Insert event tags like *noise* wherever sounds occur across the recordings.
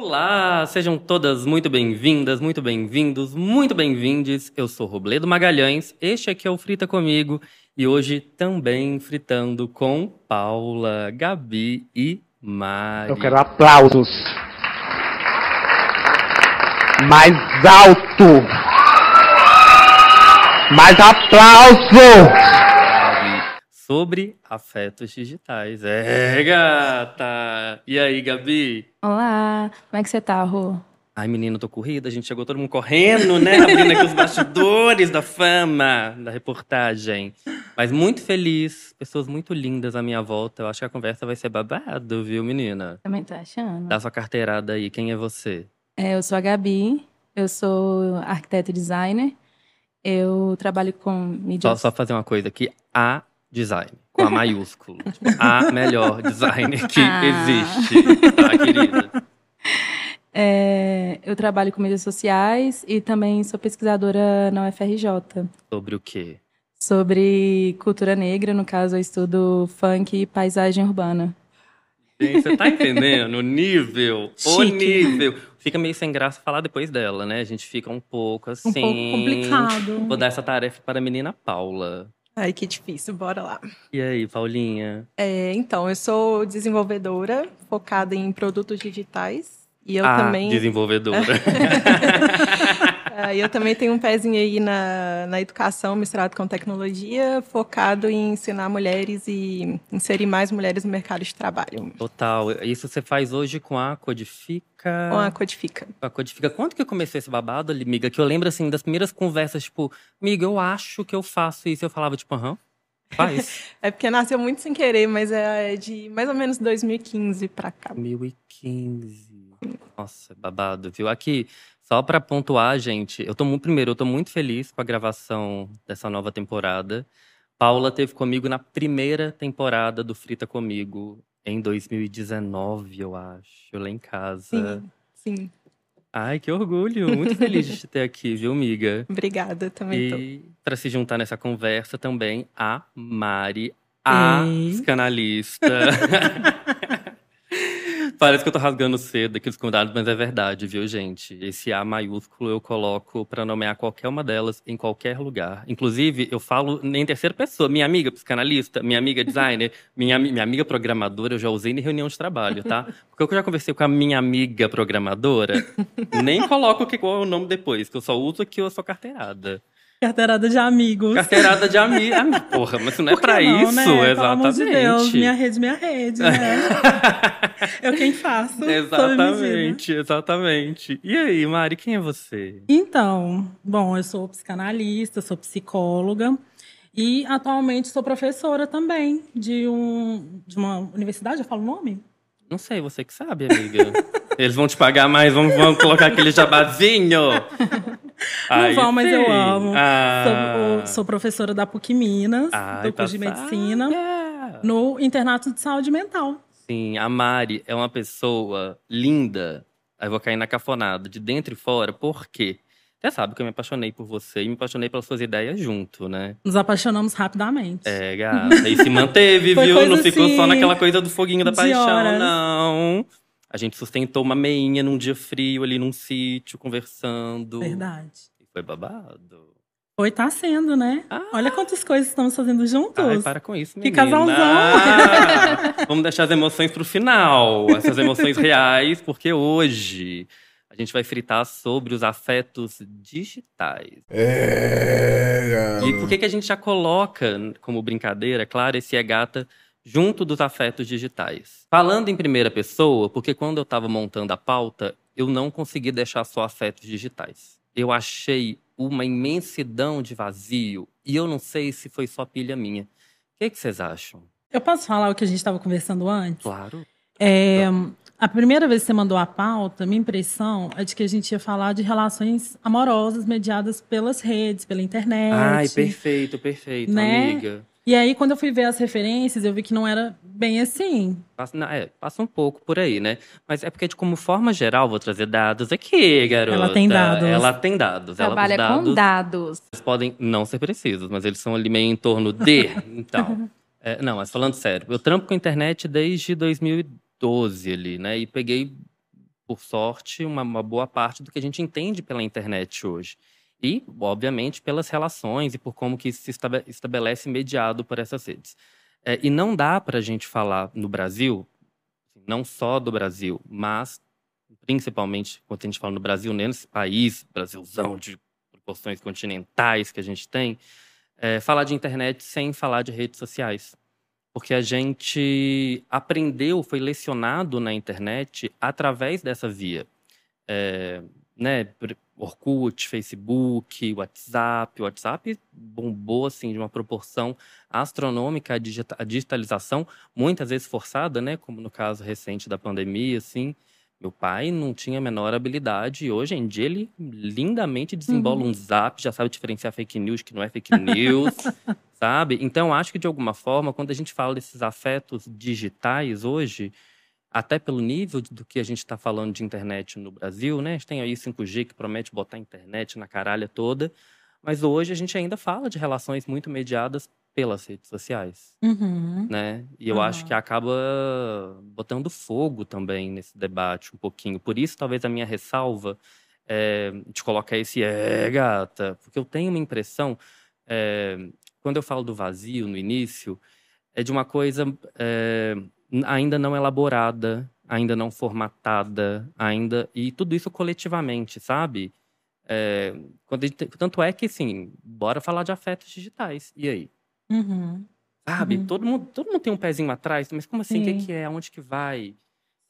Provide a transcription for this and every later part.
Olá, sejam todas muito bem-vindas, muito bem-vindos, muito bem-vindes. Eu sou Robledo Magalhães, este aqui é o Frita Comigo e hoje também fritando com Paula, Gabi e Mari. Eu quero aplausos. Mais alto. Mais aplauso. Sobre afetos digitais. É, gata! E aí, Gabi? Olá, como é que você tá, Rô? Ai, menino, tô corrida, a gente chegou todo mundo correndo, né? *laughs* Abrindo aqui os bastidores da fama, da reportagem. Mas muito feliz, pessoas muito lindas à minha volta. Eu acho que a conversa vai ser babado, viu, menina? Também tô achando. Dá sua carteirada aí, quem é você? É, eu sou a Gabi, eu sou arquiteta e designer. Eu trabalho com mídia. Só, só fazer uma coisa aqui, a design, com a maiúsculo. *laughs* Tipo, a melhor designer que Ah. existe, tá, querida? É, eu trabalho com mídias sociais e também sou pesquisadora na UFRJ Sobre o quê? sobre cultura negra. No caso, eu estudo funk e paisagem urbana. Gente, você tá entendendo o *laughs* nível? O Chique. nível. Fica meio sem graça falar depois dela, né? A gente fica um pouco assim. Um pouco complicado. Vou dar essa tarefa para a menina Paula. Ai, que difícil, bora lá. E aí, Paulinha? É, então, eu sou desenvolvedora focada em produtos digitais. E eu a também. desenvolvedora. *laughs* *laughs* *laughs* E eu também tenho um pezinho aí na, na educação misturado com tecnologia, focado em ensinar mulheres e inserir mais mulheres no mercado de trabalho. Total. Isso você faz hoje com a Codifica. Com a Codifica. Com a Codifica. Quanto que começou esse babado, ali, amiga? Que eu lembro, assim, das primeiras conversas, tipo, amiga, eu acho que eu faço isso. Eu falava, tipo, aham, faz. *laughs* É porque nasceu muito sem querer, mas é de mais ou menos 2015 pra cá. 2015. Nossa, babado, viu? Aqui, só pra pontuar, gente, eu tô muito, primeiro, eu tô muito feliz com a gravação dessa nova temporada. Paula teve comigo na primeira temporada do Frita Comigo, em 2019, eu acho, lá em casa. Sim, sim. Ai, que orgulho! Muito feliz de te ter aqui, viu, amiga? *laughs* Obrigada, também. E para se juntar nessa conversa também, a Mari, a psicanalista. *laughs* Parece que eu tô rasgando cedo aqui os convidados, mas é verdade, viu, gente? Esse A maiúsculo eu coloco pra nomear qualquer uma delas em qualquer lugar. Inclusive, eu falo em terceira pessoa. Minha amiga psicanalista, minha amiga designer, *laughs* minha, minha amiga programadora, eu já usei em reunião de trabalho, tá? Porque eu já conversei com a minha amiga programadora, *laughs* nem coloco que qual é o nome depois, que eu só uso aqui a sua carteirada. Carteirada de amigos. Carteirada de amigo. *laughs* Ah, porra, mas isso não é pra não, isso, né? Pelo exatamente. amor de Deus, minha rede, minha rede, né? *laughs* eu quem faço. exatamente, exatamente. E aí, Mari, quem é você? Então, bom, eu sou psicanalista, sou psicóloga e atualmente sou professora também de, um, de uma universidade, eu falo o nome? Não sei, você que sabe, amiga. *laughs* Eles vão te pagar mais, vão, vão colocar aquele jabazinho. Não vão, mas eu sim. amo. Ah. Sou, sou professora da PUC Minas, Ai, do curso de medicina, no internato de saúde mental. Sim, a Mari é uma pessoa linda. Aí eu vou cair na cafonada, de dentro e fora, por quê? Você sabe que eu me apaixonei por você e me apaixonei pelas suas ideias junto, né? Nos apaixonamos rapidamente. É, gata. E se manteve, *laughs* viu? Não ficou só assim, naquela coisa do foguinho da paixão, horas. não. A gente sustentou uma meinha num dia frio ali num sítio, conversando. Verdade. Foi babado. Foi, tá sendo, né? Ah. Olha quantas coisas estamos fazendo juntos. Ai, para com isso, Que menina. casalzão. Ah, Vamos deixar as emoções pro final. Essas emoções *laughs* reais, porque hoje a gente vai fritar sobre os afetos digitais. E por que, que a gente já coloca como brincadeira, claro, esse é gata junto dos afetos digitais? Falando em primeira pessoa, porque quando eu estava montando a pauta, eu não consegui deixar só afetos digitais. Eu achei uma imensidão de vazio e eu não sei se foi só pilha minha. O que, que vocês acham? Eu posso falar o que a gente estava conversando antes? Claro. É, a primeira vez que você mandou a pauta, minha impressão é de que a gente ia falar de relações amorosas mediadas pelas redes, pela internet. Ai, perfeito, perfeito, Né? amiga. E aí, quando eu fui ver as referências, eu vi que não era bem assim. Passa, é, passa um pouco por aí, né? Mas é porque, de como forma geral, vou trazer dados aqui, garota. Ela tem dados. Ela tem dados. Ela, os Trabalha dados com dados. podem não ser precisos, mas eles são ali meio em torno de. *laughs* Então. É, não, mas falando sério, eu trampo com internet desde 2012 ali, né? E peguei por sorte, uma, uma boa parte do que a gente entende pela internet hoje. E, obviamente, pelas relações e por como que isso se estabelece mediado por essas redes. É, e não dá para a gente falar no Brasil, não só do Brasil, mas principalmente quando a gente fala no Brasil, nesse país, Brasilzão de proporções continentais que a gente tem, é, falar de internet sem falar de redes sociais. Porque a gente aprendeu, foi lecionado na internet através dessa via. É, né, Orkut, Facebook, WhatsApp. O WhatsApp bombou assim de uma proporção astronômica a digitalização, muitas vezes forçada, né, como no caso recente da pandemia, assim. Meu pai não tinha a menor habilidade e hoje em dia ele lindamente desembola uhum. um zap, já sabe diferenciar fake news que não é fake news, *laughs* sabe? Então, acho que de alguma forma, quando a gente fala desses afetos digitais hoje, até pelo nível do que a gente está falando de internet no Brasil, né? A gente tem aí 5G que promete botar a internet na caralha toda, mas hoje a gente ainda fala de relações muito mediadas pelas redes sociais, uhum. né? E eu uhum. acho que acaba botando fogo também nesse debate um pouquinho. Por isso, talvez a minha ressalva é de colocar esse é gata, porque eu tenho uma impressão é, quando eu falo do vazio no início é de uma coisa é, ainda não elaborada, ainda não formatada, ainda e tudo isso coletivamente, sabe? É, gente, tanto é que, assim, bora falar de afetos digitais. E aí? Uhum. Sabe? Uhum. Todo, mundo, todo mundo tem um pezinho atrás, mas como assim? O que, que, é? Aonde que vai?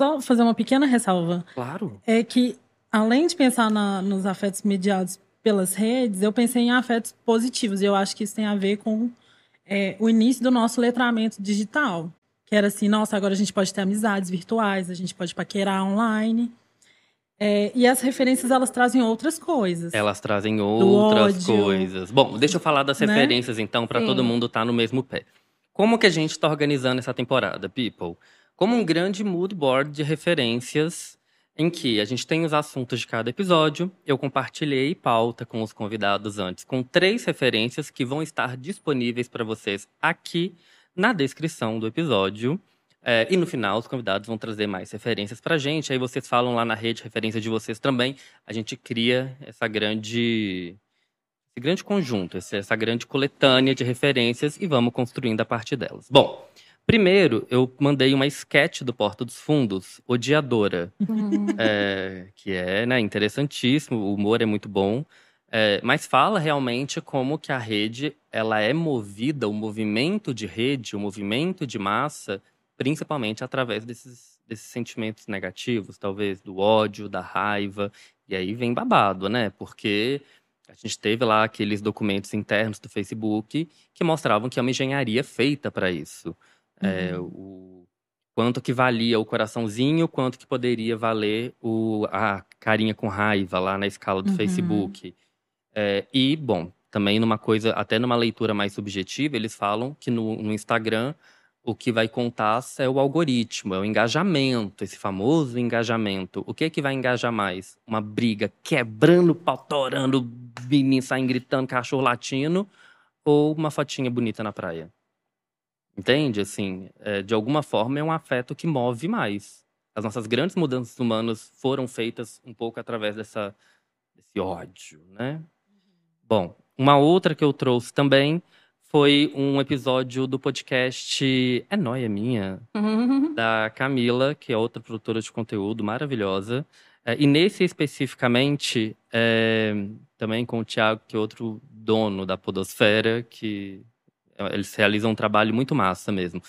Só fazer uma pequena ressalva. Claro. É que, além de pensar na, nos afetos mediados pelas redes, eu pensei em afetos positivos. E eu acho que isso tem a ver com é, o início do nosso letramento digital. Que era assim, nossa, agora a gente pode ter amizades virtuais, a gente pode paquerar online. É, e as referências, elas trazem outras coisas. Elas trazem outras coisas. Bom, deixa eu falar das né? referências, então, para todo mundo estar tá no mesmo pé. Como que a gente está organizando essa temporada, people? Como um grande mood board de referências em que a gente tem os assuntos de cada episódio. Eu compartilhei pauta com os convidados antes, com três referências que vão estar disponíveis para vocês aqui na descrição do episódio. É, e no final, os convidados vão trazer mais referências para a gente. Aí vocês falam lá na rede referência de vocês também. A gente cria essa grande, esse grande conjunto, essa grande coletânea de referências e vamos construindo a partir delas. Bom, primeiro eu mandei uma sketch do Porta dos Fundos, Odiadora, é, que é né, interessantíssimo, o humor é muito bom. É, mas fala realmente como que a rede ela é movida, o movimento de rede, o movimento de massa, principalmente através desses, desses sentimentos negativos, talvez do ódio, da raiva. E aí vem babado, né? Porque a gente teve lá aqueles documentos internos do Facebook que mostravam que é uma engenharia feita para isso. É, uhum. É, o quanto que valia o coraçãozinho, quanto que poderia valer o, a carinha com raiva lá na escala do uhum. Facebook. É, e, bom, também numa coisa, até numa leitura mais subjetiva, eles falam que no, no Instagram o que vai contar é o algoritmo, é o engajamento, esse famoso engajamento. O que é que vai engajar mais? Uma briga quebrando, pautorando, menino saindo gritando, cachorro latino, ou uma fotinha bonita na praia? Entende? Assim, é, de alguma forma é um afeto que move mais. As nossas grandes mudanças humanas foram feitas um pouco através dessa, desse ódio, né? Bom, uma outra que eu trouxe também foi um episódio do podcast É Noia Minha, uhum. da Camila, que é outra produtora de conteúdo maravilhosa. É, e nesse especificamente, é, também com o Thiago, que é outro dono da Podosfera, que é, eles realizam um trabalho muito massa mesmo.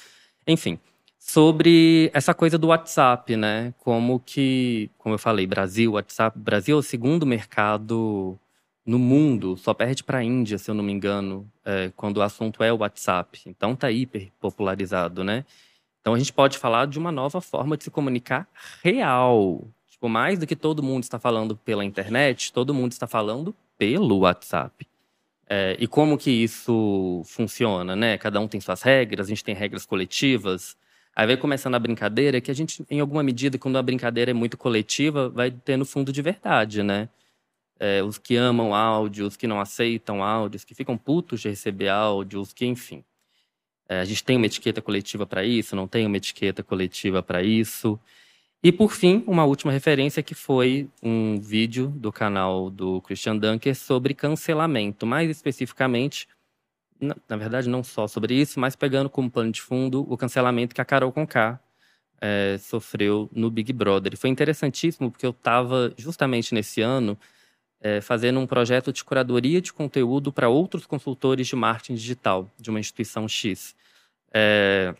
Enfim, sobre essa coisa do WhatsApp, né? Como que, como eu falei, Brasil, WhatsApp, Brasil é o segundo mercado no mundo, só perde para a Índia, se eu não me engano, é, quando o assunto é o WhatsApp. Então tá hiper popularizado, né? Então a gente pode falar de uma nova forma de se comunicar real. Tipo, mais do que todo mundo está falando pela internet, todo mundo está falando pelo WhatsApp. É, e como que isso funciona, né? Cada um tem suas regras, a gente tem regras coletivas. Aí vai começando a brincadeira, que a gente, em alguma medida, quando a brincadeira é muito coletiva, vai tendo fundo de verdade, né? É, os que amam áudio, os que não aceitam áudios, que ficam putos de receber áudios, que enfim. É, a gente tem uma etiqueta coletiva para isso, não tem uma etiqueta coletiva para isso. E por fim, uma última referência que foi um vídeo do canal do Christian Dunker sobre cancelamento, mais especificamente, na, verdade não só sobre isso, mas pegando como plano de fundo o cancelamento que a Carol Conká é, sofreu no Big Brother. E foi interessantíssimo porque eu estava justamente nesse ano é, fazendo um projeto de curadoria de conteúdo para outros consultores de marketing digital de uma instituição X. É,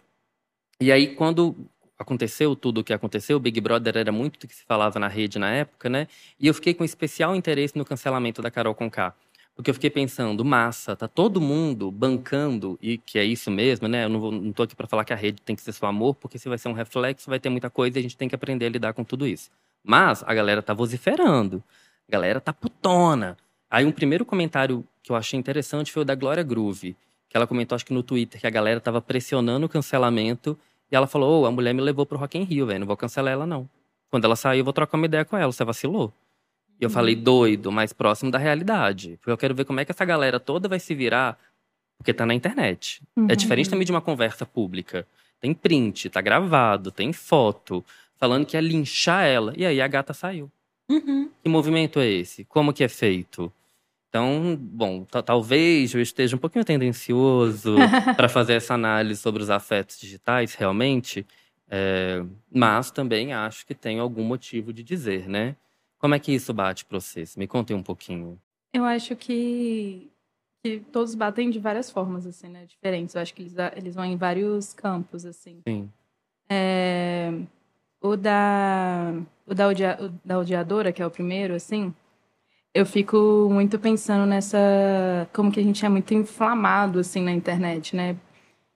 e aí, quando aconteceu tudo o que aconteceu, o Big Brother era muito do que se falava na rede na época, né? E eu fiquei com especial interesse no cancelamento da Carol Conká. Porque eu fiquei pensando, massa, tá todo mundo bancando, e que é isso mesmo, né? Eu não, vou, não tô aqui para falar que a rede tem que ser só amor, porque se vai ser um reflexo, vai ter muita coisa e a gente tem que aprender a lidar com tudo isso. Mas a galera tá vociferando, a galera tá putona. Aí um primeiro comentário que eu achei interessante foi o da Glória Groove, que ela comentou, acho que no Twitter, que a galera tava pressionando o cancelamento e ela falou: oh, a mulher me levou pro Rock in Rio, velho. Não vou cancelar ela, não. Quando ela sair, eu vou trocar uma ideia com ela. Você vacilou. E eu falei, uhum. doido, mais próximo da realidade. Porque eu quero ver como é que essa galera toda vai se virar, porque tá na internet. É uhum. É diferente também de uma conversa pública. Tem print, tá gravado, tem foto, falando que ia linchar ela. E aí a gata saiu. Uhum. Que movimento é esse? Como que é feito? Então, bom, talvez eu esteja um pouquinho tendencioso *laughs* para fazer essa análise sobre os afetos digitais, realmente, é, mas também acho que tem algum motivo de dizer, né? Como é que isso bate para vocês? Me contem um pouquinho. Eu acho que, que todos batem de várias formas, assim, né? Diferentes. Eu acho que eles, eles vão em vários campos, assim. Sim. É, o da, o da, odia, o da odiadora, que é o primeiro, assim, eu fico muito pensando nessa. Como que a gente é muito inflamado, assim, na internet, né?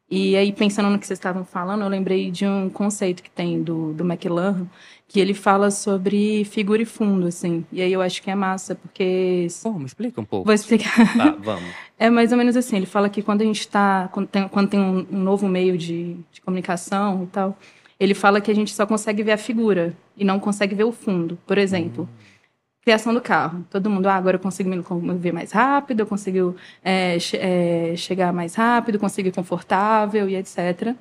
E aí, pensando no que vocês estavam falando, eu lembrei de um conceito que tem do, do McLaren, que ele fala sobre figura e fundo, assim. E aí eu acho que é massa, porque. Pô, me explica um pouco. Vou explicar. Tá, vamos. *laughs* É mais ou menos assim: ele fala que quando a gente está. Quando tem, quando tem um, um novo meio de, de comunicação e tal, ele fala que a gente só consegue ver a figura e não consegue ver o fundo. Por exemplo. Criação do carro. Todo mundo, ah, agora eu consigo me mover mais rápido, eu consigo é, é, chegar mais rápido, consigo ir confortável e etc.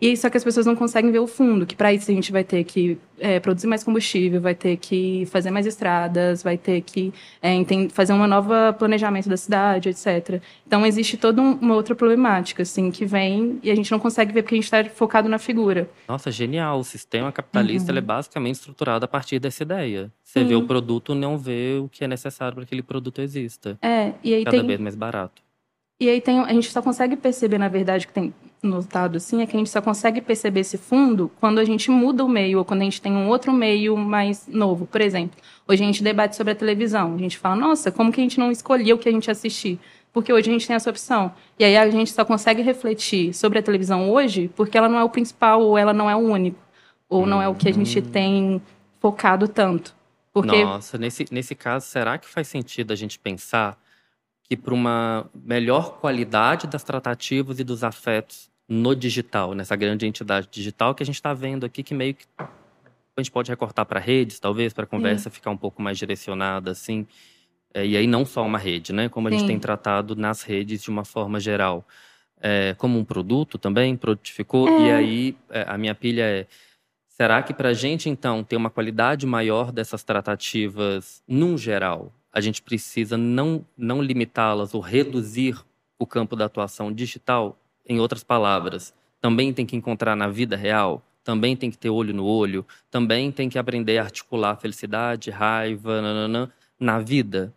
E só que as pessoas não conseguem ver o fundo, que para isso a gente vai ter que é, produzir mais combustível, vai ter que fazer mais estradas, vai ter que é, fazer um novo planejamento da cidade, etc. Então existe toda um, uma outra problemática, assim, que vem e a gente não consegue ver porque a gente está focado na figura. Nossa, genial! O sistema capitalista uhum. é basicamente estruturado a partir dessa ideia. Você Sim. vê o produto, não vê o que é necessário para que aquele produto exista. É, e aí Cada tem... vez mais barato. E aí tem, a gente só consegue perceber, na verdade, que tem notado assim, é que a gente só consegue perceber esse fundo quando a gente muda o meio, ou quando a gente tem um outro meio mais novo. Por exemplo, hoje a gente debate sobre a televisão. A gente fala, nossa, como que a gente não escolheu o que a gente assistir? Porque hoje a gente tem essa opção. E aí a gente só consegue refletir sobre a televisão hoje porque ela não é o principal, ou ela não é o único, ou não é o que a gente hum. tem focado tanto. Porque... Nossa, nesse, nesse caso, será que faz sentido a gente pensar que para uma melhor qualidade das tratativas e dos afetos no digital, nessa grande entidade digital que a gente está vendo aqui, que meio que a gente pode recortar para redes, talvez, para a conversa Sim. ficar um pouco mais direcionada, assim. É, e aí não só uma rede, né? Como a Sim. gente tem tratado nas redes de uma forma geral. É, como um produto também, produtificou. É. E aí é, a minha pilha é, será que para a gente, então, ter uma qualidade maior dessas tratativas, num geral, a gente precisa não, não limitá-las ou reduzir o campo da atuação digital. Em outras palavras, também tem que encontrar na vida real, também tem que ter olho no olho, também tem que aprender a articular felicidade, raiva, nananã, na vida?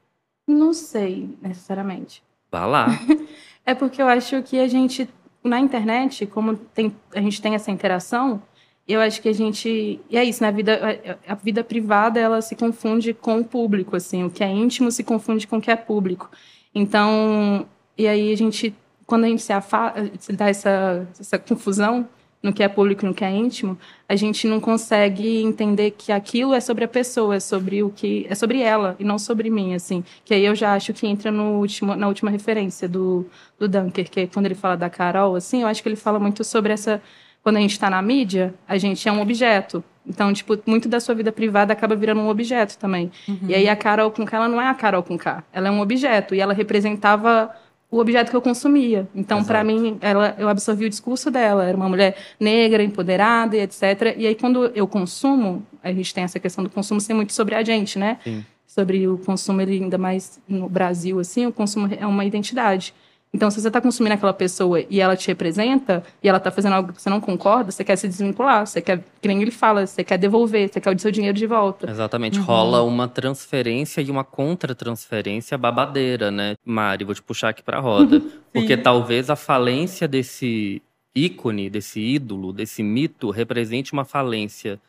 Não sei, necessariamente. Vá lá. *laughs* é porque eu acho que a gente, na internet, como tem, a gente tem essa interação, eu acho que a gente e é isso na vida a vida privada ela se confunde com o público assim o que é íntimo se confunde com o que é público. Então e aí a gente quando a gente se dá essa essa confusão no que é público e no que é íntimo a gente não consegue entender que aquilo é sobre a pessoa é sobre o que é sobre ela e não sobre mim assim. Que aí eu já acho que entra no último na última referência do do Dunker que é quando ele fala da Carol assim eu acho que ele fala muito sobre essa quando a gente está na mídia, a gente é um objeto. Então, tipo, muito da sua vida privada acaba virando um objeto também. Uhum. E aí a Carol com K, ela não é a Carol com K. Ela é um objeto. E ela representava o objeto que eu consumia. Então, para mim, ela, eu absorvi o discurso dela. Era uma mulher negra, empoderada e etc. E aí, quando eu consumo, a gente tem essa questão do consumo ser muito sobre a gente, né? Sim. Sobre o consumo, ele, ainda mais no Brasil, assim, o consumo é uma identidade. Então, se você está consumindo aquela pessoa e ela te representa, e ela está fazendo algo que você não concorda, você quer se desvincular, você quer, que nem ele fala, você quer devolver, você quer o seu dinheiro de volta. Exatamente. Uhum. Rola uma transferência e uma contra-transferência babadeira, né? Mari, vou te puxar aqui pra roda. *laughs* Porque talvez a falência desse ícone, desse ídolo, desse mito, represente uma falência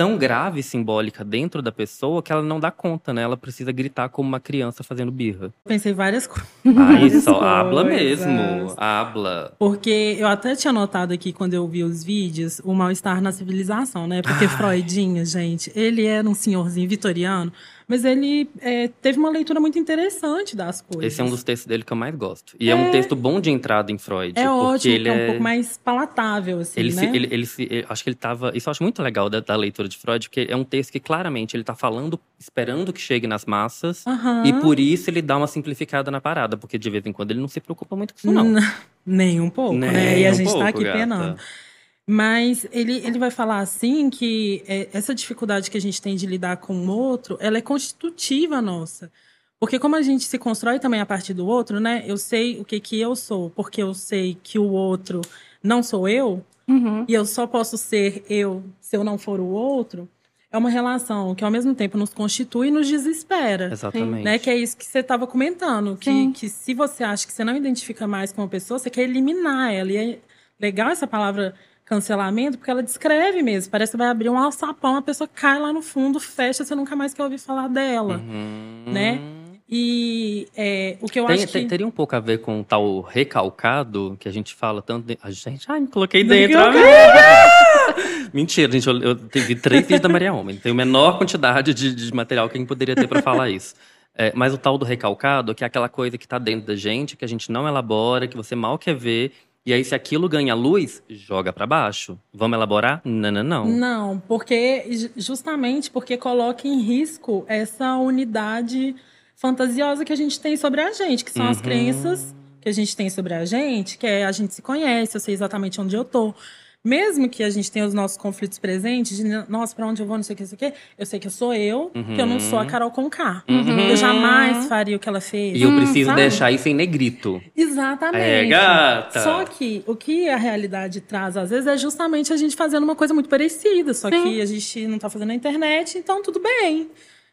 tão grave e simbólica dentro da pessoa que ela não dá conta, né? Ela precisa gritar como uma criança fazendo birra. Pensei várias *laughs* coisas. Aí só habla mesmo. Habla. Porque eu até tinha notado aqui quando eu vi os vídeos o mal-estar na civilização, né? Porque Freudinho, gente, ele era um senhorzinho vitoriano, mas ele é, teve uma leitura muito interessante das coisas. Esse é um dos textos dele que eu mais gosto. E é, um texto bom de entrada em Freud. É porque ótimo, ele é um é... pouco mais palatável, assim, Ele, né? se, ele, ele se, eu acho que ele tava. Isso eu acho muito legal da, da leitura de Freud, porque é um texto que claramente ele tá falando, esperando que chegue nas massas, Aham. e por isso ele dá uma simplificada na parada, porque de vez em quando ele não se preocupa muito com isso, não. *laughs* Nem um pouco, né? Nem E a um gente pouco, tá aqui gata. penando. Mas ele, ele vai falar assim que é, essa dificuldade que a gente tem de lidar com o outro, ela é constitutiva nossa. Porque como a gente se constrói também a partir do outro, né? Eu sei o que que eu sou, porque eu sei que o outro não sou eu, Uhum. e eu só posso ser eu se eu não for o outro. É uma relação que ao mesmo tempo nos constitui e nos desespera. Exatamente. Né, que é isso que você estava comentando. Que, Sim. que se você acha que você não identifica mais com uma pessoa, você quer eliminar ela. E é legal essa palavra cancelamento, porque ela descreve mesmo. Parece que vai abrir um alçapão, a pessoa cai lá no fundo, fecha, você nunca mais quer ouvir falar dela. Uhum. né? E é, o que eu Tem- acho tem- que. Teria um pouco a ver com o tal recalcado, que a gente fala tanto. de- A gente, ai, me coloquei dentro. coloquei. *laughs* Mentira, gente. Eu, eu tive três vídeos da Maria Homem. Tem a menor quantidade de, de material que a gente poderia ter pra falar isso. É, mas o tal do recalcado, que é aquela coisa que tá dentro da gente, que a gente não elabora, que você mal quer ver. E aí, se aquilo ganha luz, joga pra baixo. Vamos elaborar? Não, não, não. Não, porque ju- justamente porque coloca em risco essa unidade fantasiosa que a gente tem sobre a gente, que são as Uhum. crenças que a gente tem sobre a gente, que é a gente se conhece, eu sei exatamente onde eu tô. Mesmo que a gente tenha os nossos conflitos presentes, de nossa, pra onde eu vou, não sei o que, não sei o que, eu sei que eu sou eu, que eu não sou a Carol Conká. Uhum. Eu jamais faria o que ela fez. E eu preciso sabe? deixar isso em negrito. Exatamente. É, gata. Só que o que a realidade traz, às vezes, é justamente a gente fazendo uma coisa muito parecida, só Sim. que a gente não tá fazendo na internet, então tudo bem.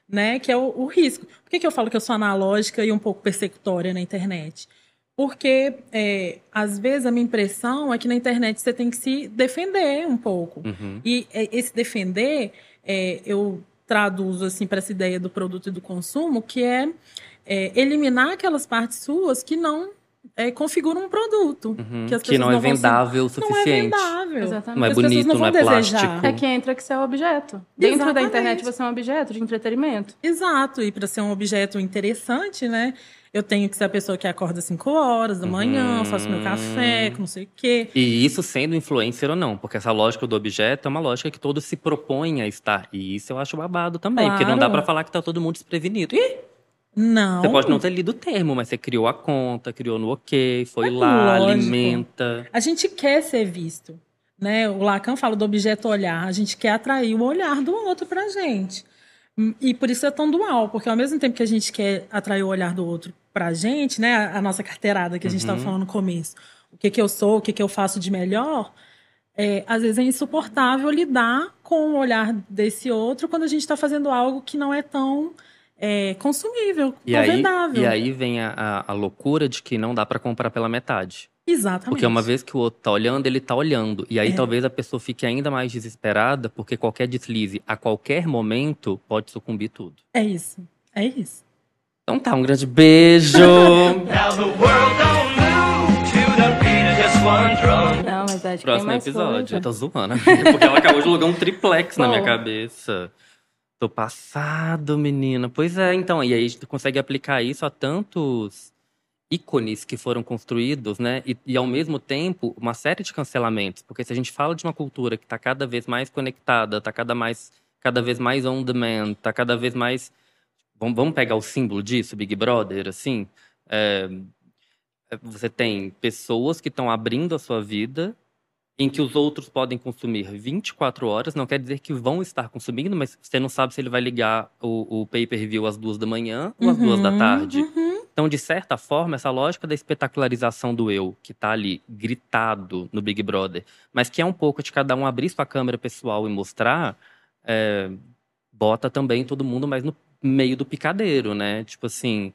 Né? Que é o, o risco. Por que, que eu falo que eu sou analógica e um pouco persecutória na internet? Porque, é, às vezes, a minha impressão é que na internet você tem que se defender um pouco. Uhum. E é, esse defender, é, eu traduzo assim para essa ideia do produto e do consumo, que é, é, eliminar aquelas partes suas que não é, configuram um produto. Uhum. Que, as Que não é vendável o Não é suficiente. vendável. Exatamente. Não é As pessoas bonito, não não, vão é desejar. plástico. É que entra que você é objeto. Dentro da Exatamente. internet você é um objeto de entretenimento. Exato, e para ser um objeto interessante, né? Eu tenho que ser a pessoa que acorda às 5 horas da manhã, Uhum. faço meu café, com não sei o quê. E isso sendo influencer ou não, porque essa lógica do objeto é uma lógica que todos se propõem a estar. E isso eu acho babado também, porque não dá Claro. pra falar que tá todo mundo desprevenido. Ih, Não. você pode não ter lido o termo, mas você criou a conta, criou no OK, foi É lá, lógico. alimenta. A gente quer ser visto. Né? O Lacan fala do objeto olhar. A gente quer atrair o olhar do outro pra gente. Hum, E por isso é tão dual, porque ao mesmo tempo que a gente quer atrair o olhar do outro pra gente, né? A, a nossa carteirada que a gente estava Uhum. falando no começo. O que, que eu sou, o que, que eu faço de melhor. é, às vezes é insuportável lidar com o olhar desse outro quando a gente está fazendo algo que não é tão é, consumível, E tão aí, vendável. e aí vem a, a- a loucura de que não dá pra comprar pela metade. Exatamente. Porque uma vez que o outro tá olhando, ele tá olhando. E aí É. talvez a pessoa fique ainda mais desesperada, porque qualquer deslize a qualquer momento pode sucumbir tudo. É isso. É isso. Então tá, um grande beijo! *laughs* Não, mas acho que Próximo mais episódio. coisa. Eu tô zoando, amiga, porque ela acabou de alugar um triplex na minha cabeça. Tô passado, menina. Pois é, então. E aí a gente consegue aplicar isso a tantos ícones que foram construídos, né? E, e ao mesmo tempo, uma série de cancelamentos. Porque se a gente fala de uma cultura que tá cada vez mais conectada, tá cada, mais, cada vez mais on demand, tá cada vez mais. Vamos, vamos pegar o símbolo disso, Big Brother, assim? É, você tem pessoas que estão abrindo a sua vida em que os outros podem consumir 24 horas, não quer dizer que vão estar consumindo, mas você não sabe se ele vai ligar o, o pay-per-view às duas da manhã ou às duas da Uhum, tarde. uhum. Então, de certa forma, essa lógica da espetacularização do eu, que tá ali gritado no Big Brother, mas que é um pouco de cada um abrir sua câmera pessoal e mostrar, é, bota também todo mundo mais no meio do picadeiro, né? Tipo assim,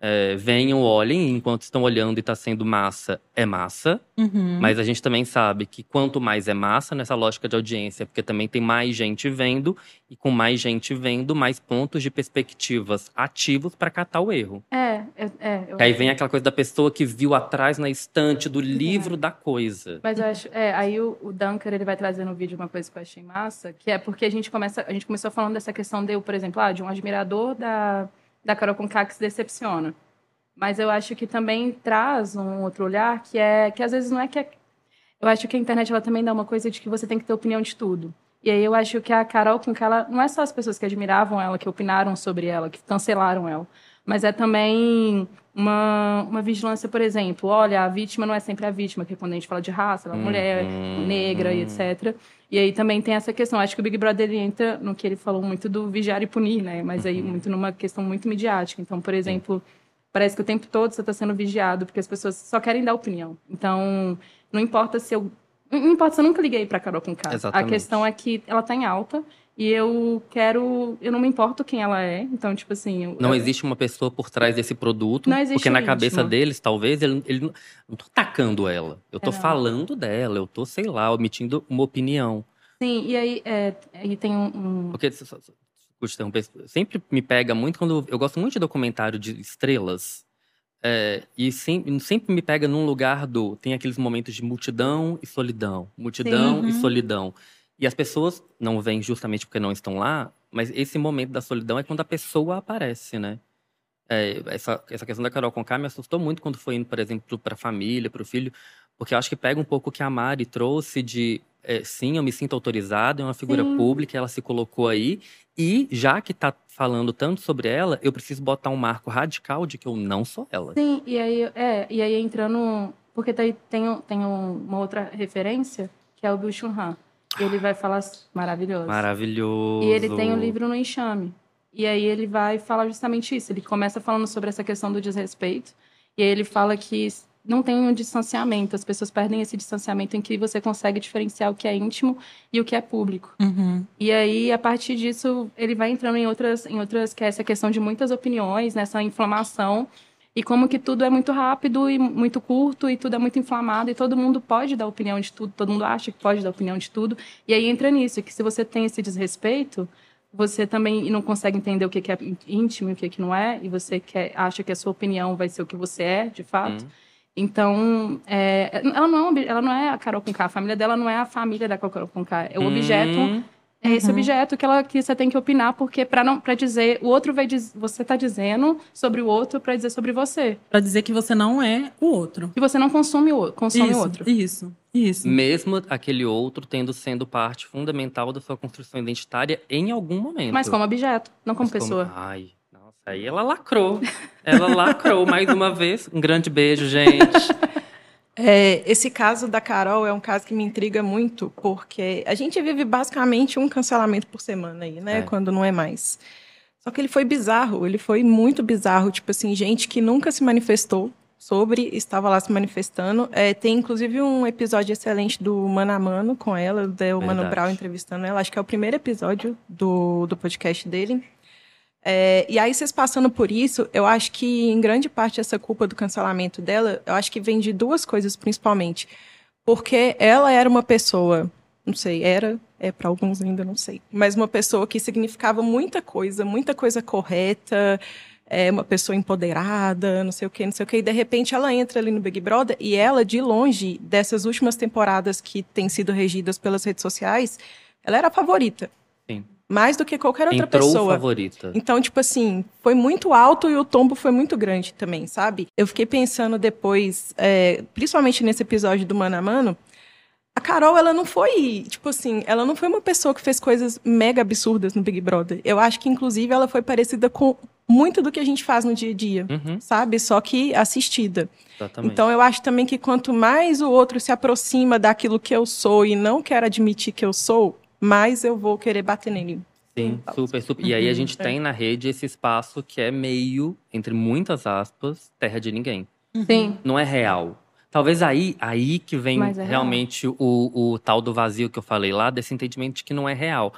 é, venham, olhem, enquanto estão olhando e tá sendo massa, é massa. Uhum. Mas a gente também sabe que quanto mais é massa nessa lógica de audiência, porque também tem mais gente vendo, e com mais gente vendo, mais pontos de perspectivas ativos para catar o erro. É, é, é, eu aí vem aquela coisa da pessoa que viu atrás na estante do livro da coisa. Mas eu acho, é, aí o, o Dunker, ele vai trazer no vídeo uma coisa que eu achei massa, que é porque a gente começa, a gente começou falando dessa questão de, eu, por exemplo, ah, de um admirador da, da Carol Conká que se decepciona. Mas eu acho que também traz um outro olhar, que é, que às vezes não é que é, eu acho que a internet, ela também dá uma coisa de que você tem que ter opinião de tudo. E aí eu acho que a Carol Conká, ela, não é só as pessoas que admiravam ela, que opinaram sobre ela, que cancelaram ela, mas é também uma, uma vigilância, por exemplo, olha, a vítima não é sempre a vítima, que é quando a gente fala de raça, ela é mulher, Uhum. negra e etc. E aí também tem essa questão, acho que o Big Brother entra no que ele falou muito do vigiar e punir, né? Mas aí muito numa questão muito midiática. Então, por exemplo, parece que o tempo todo você está sendo vigiado, porque as pessoas só querem dar opinião. Então, não importa se eu... Não importa se eu nunca liguei pra Carol com A Exatamente. questão é que ela tá em alta e eu quero... Eu não me importo quem ela é. Então, tipo assim... eu- Não eu- existe uma pessoa por trás desse produto. Não existe porque na cabeça deles, talvez, ele, ele não, não tô atacando ela. Eu tô É. falando dela, eu tô, sei lá, emitindo uma opinião. Sim, e aí, é, aí tem um... um- Porque, interromper, sempre me pega muito quando. Eu gosto muito de documentário de estrelas. é, e sempre, sempre me pega num lugar do. Tem aqueles momentos de multidão e solidão. Multidão Sim. e Uhum. solidão. E as pessoas não vêm justamente porque não estão lá, mas esse momento da solidão é quando a pessoa aparece, né? É, essa, essa questão da Carol Conká me assustou muito quando foi indo, por exemplo, para a família, para o filho, porque eu acho que pega um pouco o que a Mari trouxe de é, sim, eu me sinto autorizada, é uma figura Sim. pública, ela se colocou aí, e já que tá falando tanto sobre ela, eu preciso botar um marco radical de que eu não sou ela. Sim, e aí, é, e aí entrando. Porque tem, tem, tem um- uma outra referência, que é o Bill Chun Han. Ele vai falar maravilhoso. Maravilhoso. E ele tem um livro no enxame. E aí ele vai falar justamente isso. Ele começa falando sobre essa questão do desrespeito. E aí ele fala que não tem um distanciamento. As pessoas perdem esse distanciamento em que você consegue diferenciar o que é íntimo e o que é público. Uhum. E aí, a partir disso, ele vai entrando em outras, em outras que é essa questão de muitas opiniões, nessa inflamação. E como que tudo é muito rápido e muito curto e tudo é muito inflamado e todo mundo pode dar opinião de tudo, todo mundo acha que pode dar opinião de tudo. E aí entra nisso, que se você tem esse desrespeito, você também não consegue entender o que que é íntimo e o que que não é, e você quer, acha que a sua opinião vai ser o que você é, de fato. Hum. Então, é, ela, não é, ela não é a Carol Conká, a família dela não é a família da Carol Conká, é o objeto Hum, é esse objeto que ela que você tem que opinar, porque para não para dizer, o outro vai dizer, você tá dizendo sobre o outro para dizer sobre você. Pra dizer que você não é o outro. Que você não consome o consome isso, o outro. Isso, isso. Mesmo aquele outro tendo sendo parte fundamental da sua construção identitária em algum momento. Mas como objeto, não como Mas pessoa. Ai, nossa, aí ela lacrou. Ela lacrou mais uma vez. Um grande beijo, gente. *laughs* É, esse caso da Carol é um caso que me intriga muito, porque a gente vive basicamente um cancelamento por semana aí, né? É. Quando não é mais. Só que ele foi bizarro, ele foi muito bizarro. Tipo assim, gente que nunca se manifestou sobre, estava lá se manifestando. É, tem inclusive um episódio excelente do Mano a Mano com ela, do Mano. Brown entrevistando ela. Acho que é o primeiro episódio do, do podcast dele. É, e aí, vocês passando por isso, eu acho que em grande parte essa culpa do cancelamento dela, eu acho que vem de duas coisas principalmente. Porque ela era uma pessoa, não sei, era, é para alguns ainda não sei, mas uma pessoa que significava muita coisa, muita coisa correta, é uma pessoa empoderada, não sei o que, não sei o que, e de repente ela entra ali no Big Brother e ela, de longe, dessas últimas temporadas que têm sido regidas pelas redes sociais, ela era a favorita. Mais do que qualquer outra Entrou pessoa. favorita. Então, tipo assim, foi muito alto e o tombo foi muito grande também, sabe? Eu fiquei pensando depois, é, principalmente nesse episódio do Mano a Mano, a Carol, ela não foi, tipo assim, ela não foi uma pessoa que fez coisas mega absurdas no Big Brother. Eu acho que, inclusive, ela foi parecida com muito do que a gente faz no dia a dia, Uhum, sabe? Só que assistida. exatamente. Então eu acho também que quanto mais o outro se aproxima daquilo que eu sou e não quer admitir que eu sou, mais eu vou querer bater nele. Sim, super, super. E aí a Uhum, gente tem na rede esse espaço que é meio, entre muitas aspas, terra de ninguém. Sim. Não é real. Talvez aí, aí que vem é real. realmente o, o tal do vazio que eu falei lá, desse entendimento de que não é real.